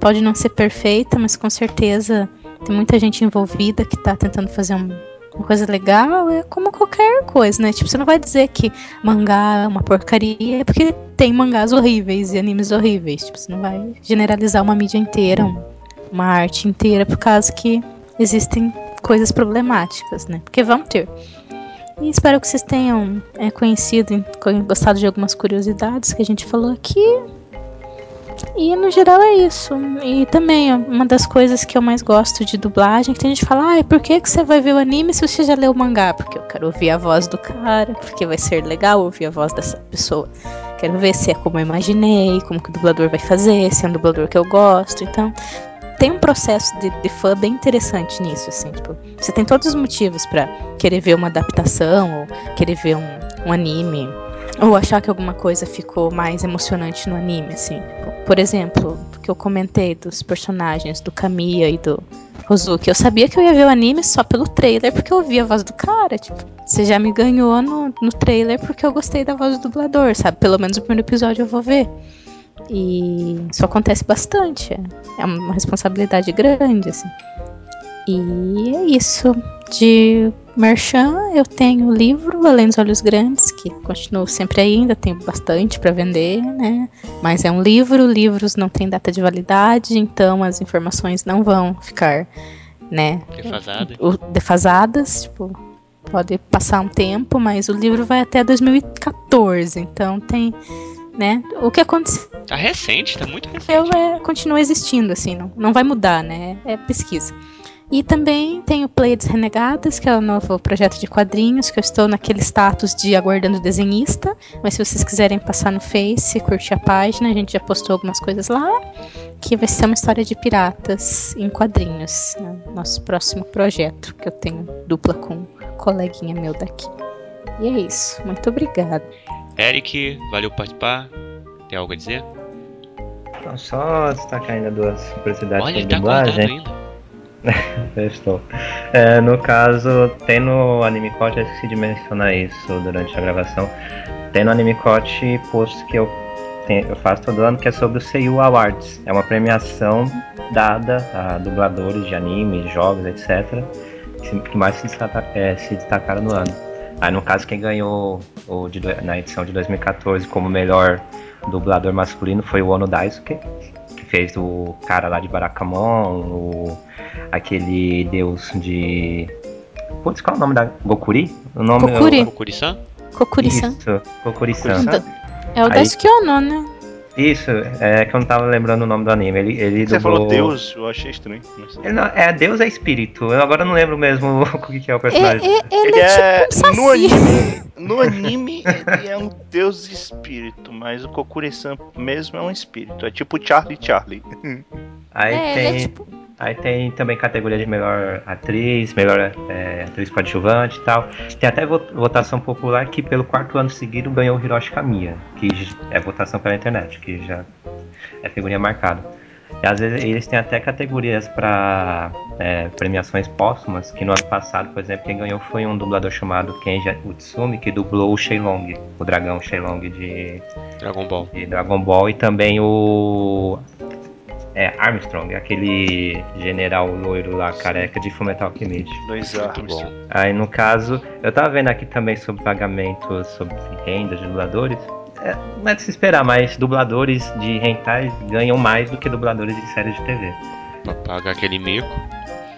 pode não ser perfeita, mas com certeza tem muita gente envolvida que tá tentando fazer um- uma coisa legal, é como qualquer coisa, né? Tipo, você não vai dizer que mangá é uma porcaria, porque tem mangás horríveis e animes horríveis. Tipo, você não vai generalizar uma mídia inteira, um- uma arte inteira, por causa que existem coisas problemáticas, né? Porque vão ter. E espero que vocês tenham é, conhecido co- gostado de algumas curiosidades que a gente falou aqui. E no geral é isso. E também uma das coisas que eu mais gosto de dublagem, que tem gente que fala, ah, por que, que você vai ver o anime se você já leu o mangá? Porque eu quero ouvir a voz do cara, porque vai ser legal ouvir a voz dessa pessoa. Quero ver se é como eu imaginei, como que o dublador vai fazer, se é um dublador que eu gosto. Então, tem um processo de, de fã bem interessante nisso, assim, tipo, você tem todos os motivos pra querer ver uma adaptação ou querer ver um, um anime ou achar que alguma coisa ficou mais emocionante no anime, assim. Tipo, Por exemplo, que eu comentei dos personagens do Kamiya e do Rozuki, eu sabia que eu ia ver o anime só pelo trailer porque eu ouvi a voz do cara, tipo, você já me ganhou no, no trailer porque eu gostei da voz do dublador, sabe? Pelo menos o primeiro episódio eu vou ver. E isso acontece bastante. é- É uma responsabilidade grande, assim. E é isso. De Merchan, eu tenho o livro Além dos Olhos Grandes, que continuo sempre ainda tenho bastante para vender, né? Mas é um livro, livros não têm data de validade, então as informações não vão ficar, né, defasada. o- defasadas, tipo, pode passar um tempo, mas o livro vai até 2014, então tem, né, o que aconteceu Tá recente, tá muito recente. é, continua existindo, assim, não, não vai mudar, né, é pesquisa. E também tem o Pleiades Renegadas, que é o novo projeto de quadrinhos, que eu estou naquele status de aguardando desenhista, mas se vocês quiserem passar no Face, curtir a página, a gente já postou algumas coisas lá, que vai ser uma história de piratas em quadrinhos, né? nosso próximo projeto, que eu tenho dupla com um coleguinha meu daqui. E é isso, muito obrigada. Eric, valeu por participar. Tem algo a dizer? Então, só destacar ainda duas curiosidades Olha, ele sobre tá dublagem. ainda. Estou. É, no caso, tem no Animecote, eu esqueci de mencionar isso durante a gravação. Tem no Animecote post que eu, eu faço todo ano que é sobre o Seiyu Awards. É uma premiação dada a dubladores de animes, jogos, etc. que mais se, destaca- é, se destacaram no ano. Aí no caso quem ganhou o de na edição de 2014 como melhor dublador masculino foi o Ono Daisuke, fez o cara lá de Barakamon, o, aquele deus de. Putz, qual é o nome da. Gokuri? O nome Kokuri. Kokuri-san? Kokuri-san. Isso, Kokuri-san. Kokuri-san? É o Aí- Daisuke Ono, né? Isso, é que eu não tava lembrando o nome do anime. Ele, ele Você dublou... falou Deus, eu achei estranho. Não. Ele não- é, Deus é espírito. Eu agora não lembro mesmo o que, que é o É, personagem. é- ele, Ele é, é. tipo um No anime, no anime, ele é um deus espírito, mas o Kokuri-san mesmo é um espírito. É tipo Charlie Charlie. Aí, É, tem, ele é tipo. Aí tem também categoria de melhor atriz, melhor é, atriz coadjuvante e tal. Tem até vo- votação popular que pelo quarto ano seguido ganhou o Hiroshi Kamiya, que é votação pela internet, que já é figurinha marcada. E às vezes eles têm até categorias para premiações póstumas, que no ano passado, por exemplo, quem ganhou foi um dublador chamado Kenji Utsumi, que dublou o Shenlong, o dragão Shenlong de Dragon Ball. de Dragon Ball e também o é, Armstrong, aquele general loiro lá, careca de Fullmetal Alchemist. Dois bom. Aí no caso, eu tava vendo aqui também sobre pagamentos, sobre renda de dubladores. É, não é de se esperar, mas dubladores de hentai ganham mais do que dubladores de séries de TV. Pra pagar aquele mico.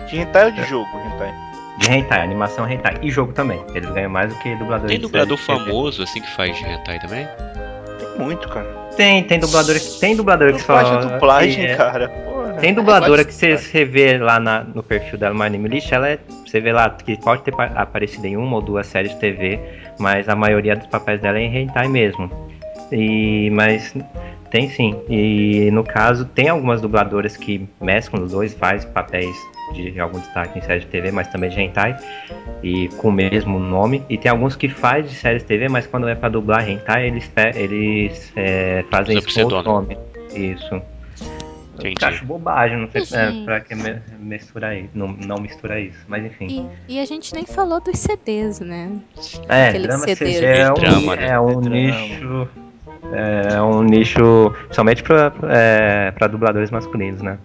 De hentai ou de jogo? Hentai. De hentai, animação hentai. E jogo também. Eles ganham mais do que dubladores Tem de dublador séries de TV. famoso assim que faz hentai também? Tem muito, cara. Tem, tem dublador que tem dublador que Dublagem fala. é dublagem, é- cara. Porra. Tem dubladora Pode- que você, vê lá na- no perfil dela no Anime List, ela é, você vê lá que pode ter pa- aparecido em uma ou duas séries de TV, mas a maioria dos papéis dela é em hentai mesmo. E, mas tem sim. E no caso, tem algumas dubladoras que mesclam os dois, faz papéis de algum destaque em séries de TV, mas também de hentai, e com o mesmo nome. E tem alguns que faz de séries TV, mas quando é pra dublar hentai, eles, eles é, fazem isso com outro nome. Isso. Entendi. Eu acho bobagem, não sei Sim. é, pra que misturar isso, não, não misturar isso, mas enfim. E, e a gente nem falou dos CDs, né? É, drama CD. CG é um, Drama, né? é um É nicho. É um nicho somente pra, é, pra dubladores masculinos, né?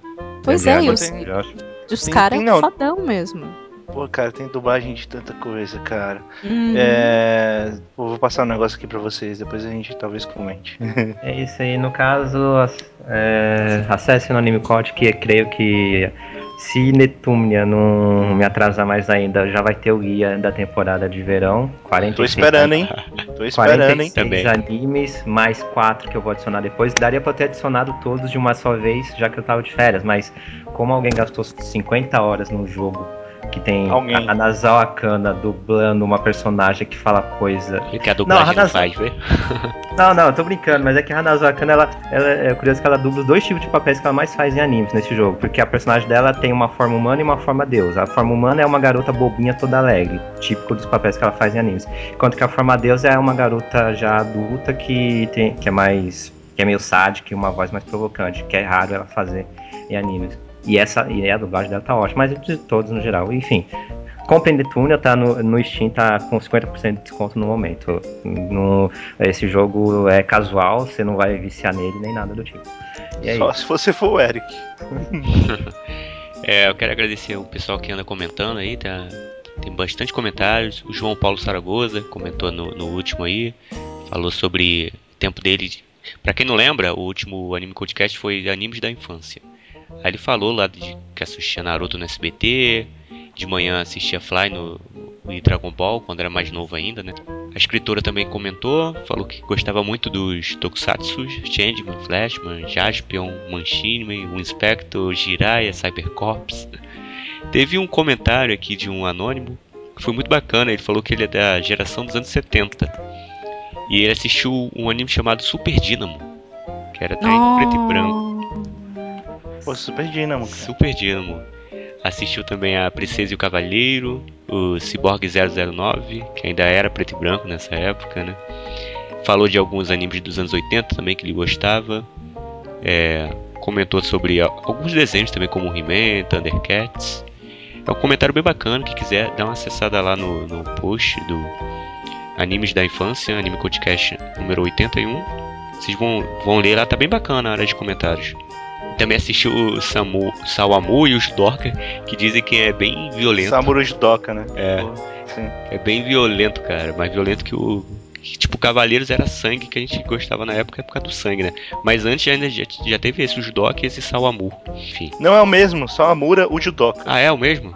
Pois é, já e os, gostei, eu acho. os caras não. fodão mesmo. Pô, cara, tem dublagem de tanta coisa, cara. Hum. É. Vou passar um negócio aqui pra vocês, depois a gente talvez comente. É isso aí, no caso, é, acesse no Anime Code, que creio que se Netumnia não me atrasar mais ainda, já vai ter o guia da temporada de verão. 46 Tô esperando, hein? Tô esperando, hein? 46 Também. animes, mais 4 que eu vou adicionar depois. Daria pra eu ter adicionado todos de uma só vez, já que eu tava de férias, mas como alguém gastou 50 horas no jogo que tem Alguém. a Nazao Akana dublando uma personagem que fala coisa. E que a dublagem não, Hanasa- faz, vê? Não, não, eu tô brincando, mas é que a Hanazao Akana, ela, ela é curioso que ela dubla os dois tipos de papéis que ela mais faz em animes nesse jogo, porque a personagem dela tem uma forma humana e uma forma deus. A forma humana é uma garota bobinha toda alegre, típico dos papéis que ela faz em animes. Enquanto que a forma deus é uma garota já adulta que tem que é mais que é meio sádica e uma voz mais provocante, que é raro ela fazer em animes. E essa e a dublagem dela tá ótima, mas de todos no geral. Enfim, Comprem The Tunnel, tá no, no Steam, tá com 50% de desconto no momento. No, esse jogo é casual, você não vai viciar nele nem nada do tipo. E é Só isso. se você for o Eric. É, eu quero agradecer o pessoal que anda comentando aí, tá? Tem bastante comentários. O João Paulo Saragoza comentou no, no último aí, falou sobre o tempo dele. de- Pra quem não lembra, o último anime podcast foi Animes da Infância. Aí ele falou lá de que assistia Naruto no SBT, de manhã assistia Fly no, no Dragon Ball, quando era mais novo ainda, né? A escritora também comentou, falou que gostava muito dos Tokusatsu, Changeman, Flashman, Jaspion, Manchinime, o Inspector, Jiraiya, Cybercorps. Teve um comentário aqui de um anônimo que foi muito bacana, ele falou que ele é da geração dos anos 70. E ele assistiu um anime chamado Super Dynamo, que era até em preto e branco. Pô, super dinamo, cara. Super Dynamo. Assistiu também a Princesa e o Cavaleiro, o Cyborg 009, que ainda era preto e branco nessa época, né? Falou de alguns animes dos anos 80 também que ele gostava. É, comentou sobre alguns desenhos também, como He-Man, Thundercats. É um comentário bem bacana, quem quiser dar uma acessada lá no, no post do Animes da Infância, Anime Podcast número 81. Vocês vão, vão ler lá, tá bem bacana a área de comentários. Também assistiu o Samu, Sawamu e os Dorka, que dizem que é bem violento. Samuro Judoka, né? É. Sim. É bem violento, cara. Mais violento que o, Tipo, Cavaleiros era sangue que a gente gostava na época, por causa do sangue, né? Mas antes ainda já, já teve esse, o Judoka e esse Sawamu. Enfim. Não é o mesmo, só a Mura, o Judoka. Ah, é o mesmo?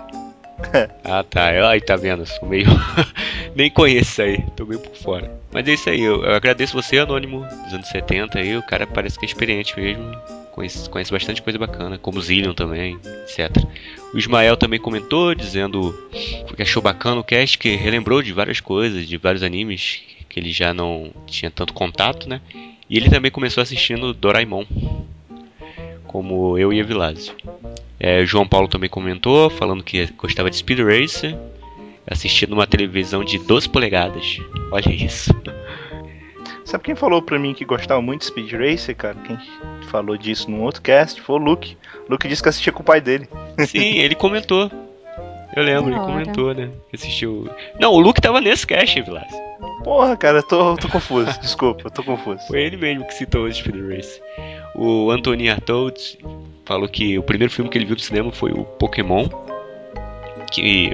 ah, tá. Aí tá vendo, sou meio. Nem conheço isso aí, tô meio por fora. Mas é isso aí, eu, eu agradeço você, Anônimo, dos anos 70 aí. O cara parece que é experiente mesmo. Conhece, conhece bastante coisa bacana, como Zillion também, etc. O Ismael também comentou, dizendo que achou bacana o cast, que relembrou de várias coisas, de vários animes que ele já não tinha tanto contato, né? E ele também começou assistindo Doraemon, como eu e a Vilásio. É, João Paulo também comentou, falando que gostava de Speed Racer, assistindo uma televisão de 12 polegadas. Olha isso. Sabe quem falou pra mim que gostava muito de Speed Racer, cara? Quem falou disso num outro cast foi o Luke. Luke disse que assistia com o pai dele. Sim, ele comentou. Eu lembro, ele comentou, né? Que assistiu. Não, o Luke tava nesse cast, Vilas. Porra, cara, eu tô, tô confuso. Desculpa, eu tô confuso. Foi ele mesmo que citou o Speed Race. O Anthony Artaud falou que o primeiro filme que ele viu no cinema foi o Pokémon. Que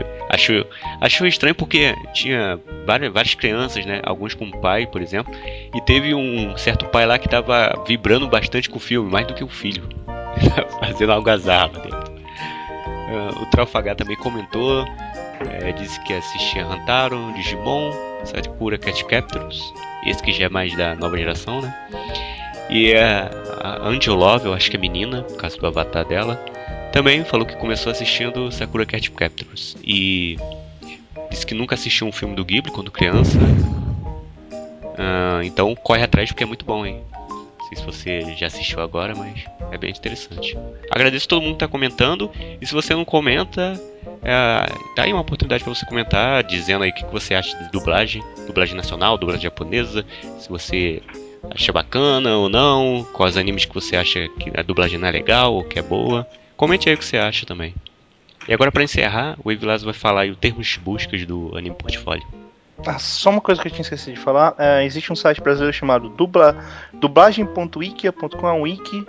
achou, estranho porque tinha várias, várias crianças, né? Alguns com pai, por exemplo. E teve um certo pai lá que tava vibrando bastante com o filme, mais do que o filho. Fazendo algazarra dentro. Ah, o Trafalgar também comentou. é, disse que assistia Hantaro, Digimon, Sakura Cat Captors. Esse que já é mais da nova geração, né? E a, a Angel Love, eu acho que é menina, por causa do avatar dela, também falou que começou assistindo Sakura Cat Captors. E disse que nunca assistiu um filme do Ghibli quando criança. Ah, então corre atrás porque é muito bom, hein? Não sei se você já assistiu agora, mas é bem interessante. Agradeço todo mundo que tá comentando. E se você não comenta, é, tá aí uma oportunidade para você comentar, dizendo aí o que que você acha de dublagem, dublagem nacional, dublagem japonesa, se você acha bacana ou não, quais animes que você acha que a dublagem não é legal ou que é boa. Comente aí o que você acha também. E agora para encerrar, o Evilás vai falar aí o termos buscas do Anime Portfólio. Ah, só uma coisa que eu tinha esquecido de falar. é, existe um site brasileiro chamado dubla, dublagem.wikia.com, é um wiki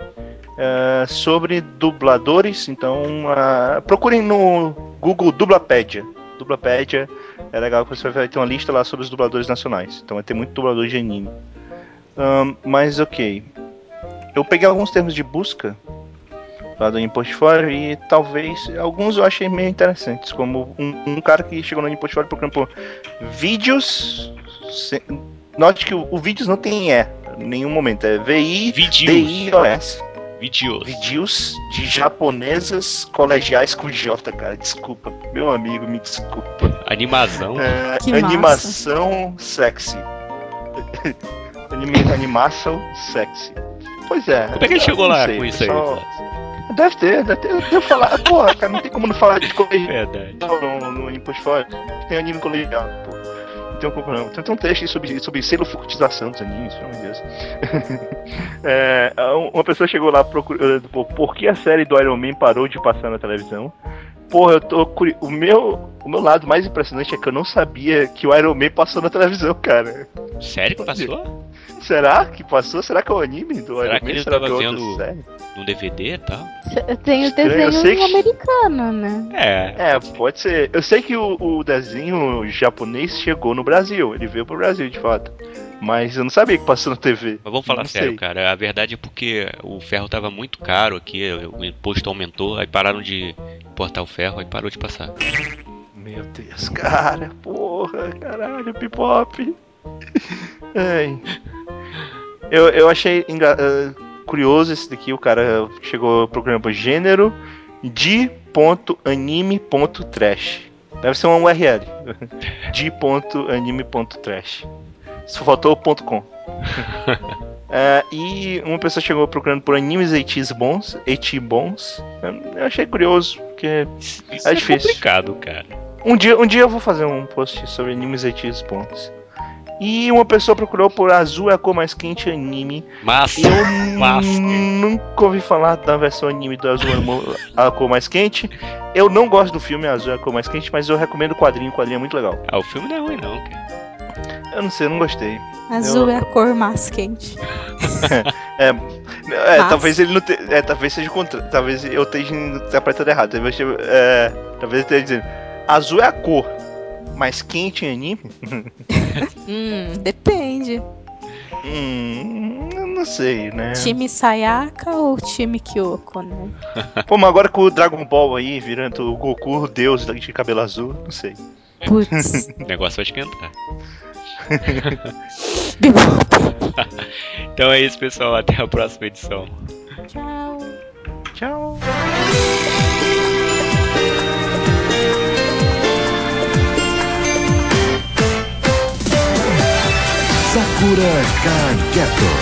é, sobre dubladores. Então ah, procurem no Google Dublapedia. Dublapedia é legal que você vai ter uma lista lá sobre os dubladores nacionais. Então vai ter muito dublador de anime. Ahn, mas ok. Eu peguei alguns termos de busca lá do Portfólio e talvez alguns eu achei meio interessantes, como um, um cara que chegou no Portfólio procurando por vídeos. se- Note que o, o vídeos não tem E em nenhum momento, é V-I-D-I-O-S. Vídeos. Vídeos de japonesas colegiais com J, cara. Desculpa, meu amigo, me desculpa. Animação. É, Que massa. animação sexy. Animação sexy. Pois é. Como é que ele chegou lá sei, com isso aí, só- Evilás? Deve ter, deve ter. Deve falar. Porra, cara, não tem como não falar de colegial no, no, no Portfólio. Tem anime colegial, pô. Não tem como não. Tem, tem um texto aí sobre, sobre selofurtização dos animes, pelo amor de Deus. É, uma pessoa chegou lá procurando pô, por que a série do Iron Man parou de passar na televisão. Porra, eu tô curi... o meu o meu lado mais impressionante é que eu não sabia que o Iron Man passou na televisão, cara. Sério que passou? Será que passou? Será que é o anime do Será Iron que ele Será tava que é vendo-? No DVD e tal? Tem o eu desenho sei que- americano, né? É. É, pode ser. Eu sei que o, o desenho japonês chegou no Brasil. Ele veio pro Brasil, de fato. Mas eu não sabia que passou na TV. Mas vamos falar Não sério, sei. cara. A verdade é porque o ferro tava muito caro aqui, o imposto aumentou, aí pararam de importar o ferro, aí parou de passar. Meu Deus, cara, porra, caralho, pipop. Ai. Eu, eu achei eh, curioso esse daqui, o cara chegou procurando por gênero de.anime.trash. Deve ser uma URL. de.anime.trash. Só faltou ponto .com. É, e uma pessoa chegou procurando por animes eitis bons, eti bons. Eu achei curioso, porque Isso É é, difícil. complicado, cara. um dia, um dia eu vou fazer um post sobre animes eitis bons. E uma pessoa procurou por Azul é a cor mais quente anime. Massa! Eu Massa. nunca ouvi falar da versão anime do Azul é a cor mais quente. Eu não gosto do filme Azul é a cor mais quente, mas eu recomendo o quadrinho. O quadrinho é muito legal. Ah, o filme não é ruim não, cara. Eu não sei, eu não gostei. Azul Eu- é a cor mais quente. É, Mas- talvez ele não te, é, talvez seja contra, talvez eu esteja interpretando errado. Talvez, é, talvez ele esteja dizendo azul é a cor, mas quente em anime. Hum, depende. Hum, não sei, né? Time Sayaka ou time Kyoko, né? Pô, mas agora com o Dragon Ball aí, virando o Goku, o deus de cabelo azul, não sei. Putz. O negócio vai esquentar. Então é isso, pessoal. Até a próxima edição. Tchau. Tchau. Sakura Captor.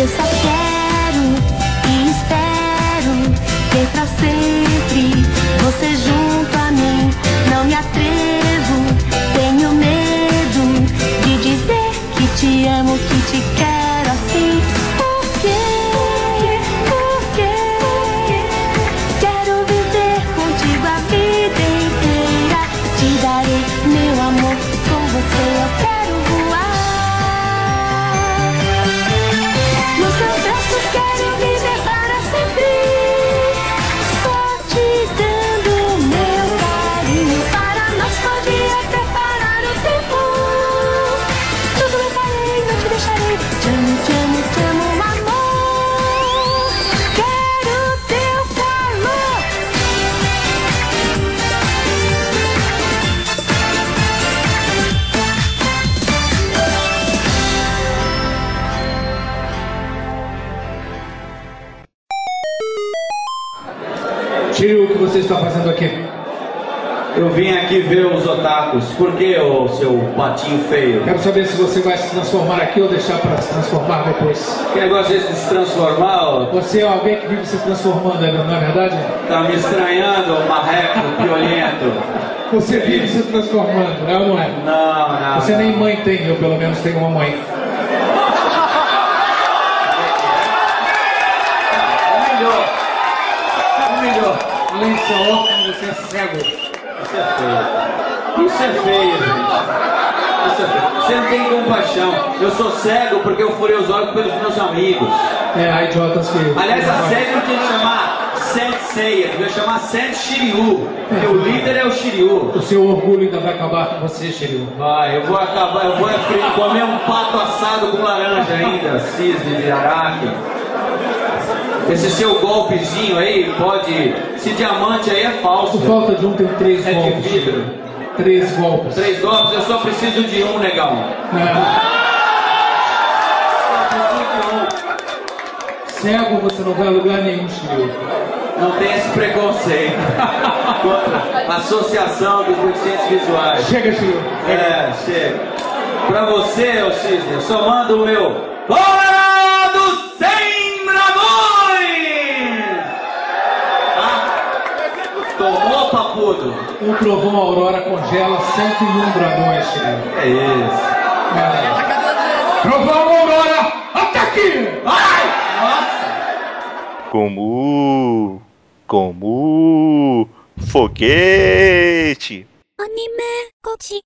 Eu só quero e espero ter pra sempre você junto a mim. Não me atrevo, patinho feio? Quero saber se você vai se transformar aqui ou deixar para se transformar depois. Que negócio é de se transformar? ô? Você é alguém que vive se transformando, não é verdade? Tá me estranhando, marreco, violento. Você vive se transformando, é ou não é? Não, não. Você nem mãe tem, eu pelo menos tenho uma mãe. Humilhou. Humilhou. Além de ser órfão, você é cego. Isso é feio. Isso é feio, gente. É. Você não tem compaixão. Eu sou cego porque eu furei os olhos pelos meus amigos. É, há idiotas que. Aliás, a série não tinha que chamar Sensei, devia chamar Sent Shiryu. Porque o líder é o Shiryu. O seu orgulho ainda vai acabar com você, Shiryu. Vai, eu vou acabar, eu vou comer um pato assado com laranja ainda, cisne de araque. Esse seu golpezinho aí pode. Esse diamante aí é falso. Por falta de um, tem três É de golpes. vidro. Três golpes. Três golpes, eu só preciso de um, negão. É. Só preciso de um. Cego, você não vai a lugar nenhum, Shiryu. Não tem esse preconceito. Contra a Associação dos Deficientes Visuais. Chega, Shiryu. É, chega. Pra você, ô Cisne, eu só mando o meu. Hora dos 100 dragões! Ah, tudo. O trovão Aurora congela 101 dragões, Chico. É isso. É. Trovão Aurora, ataque! Ai! Nossa! Como. Como. Foguete! Anime, coach.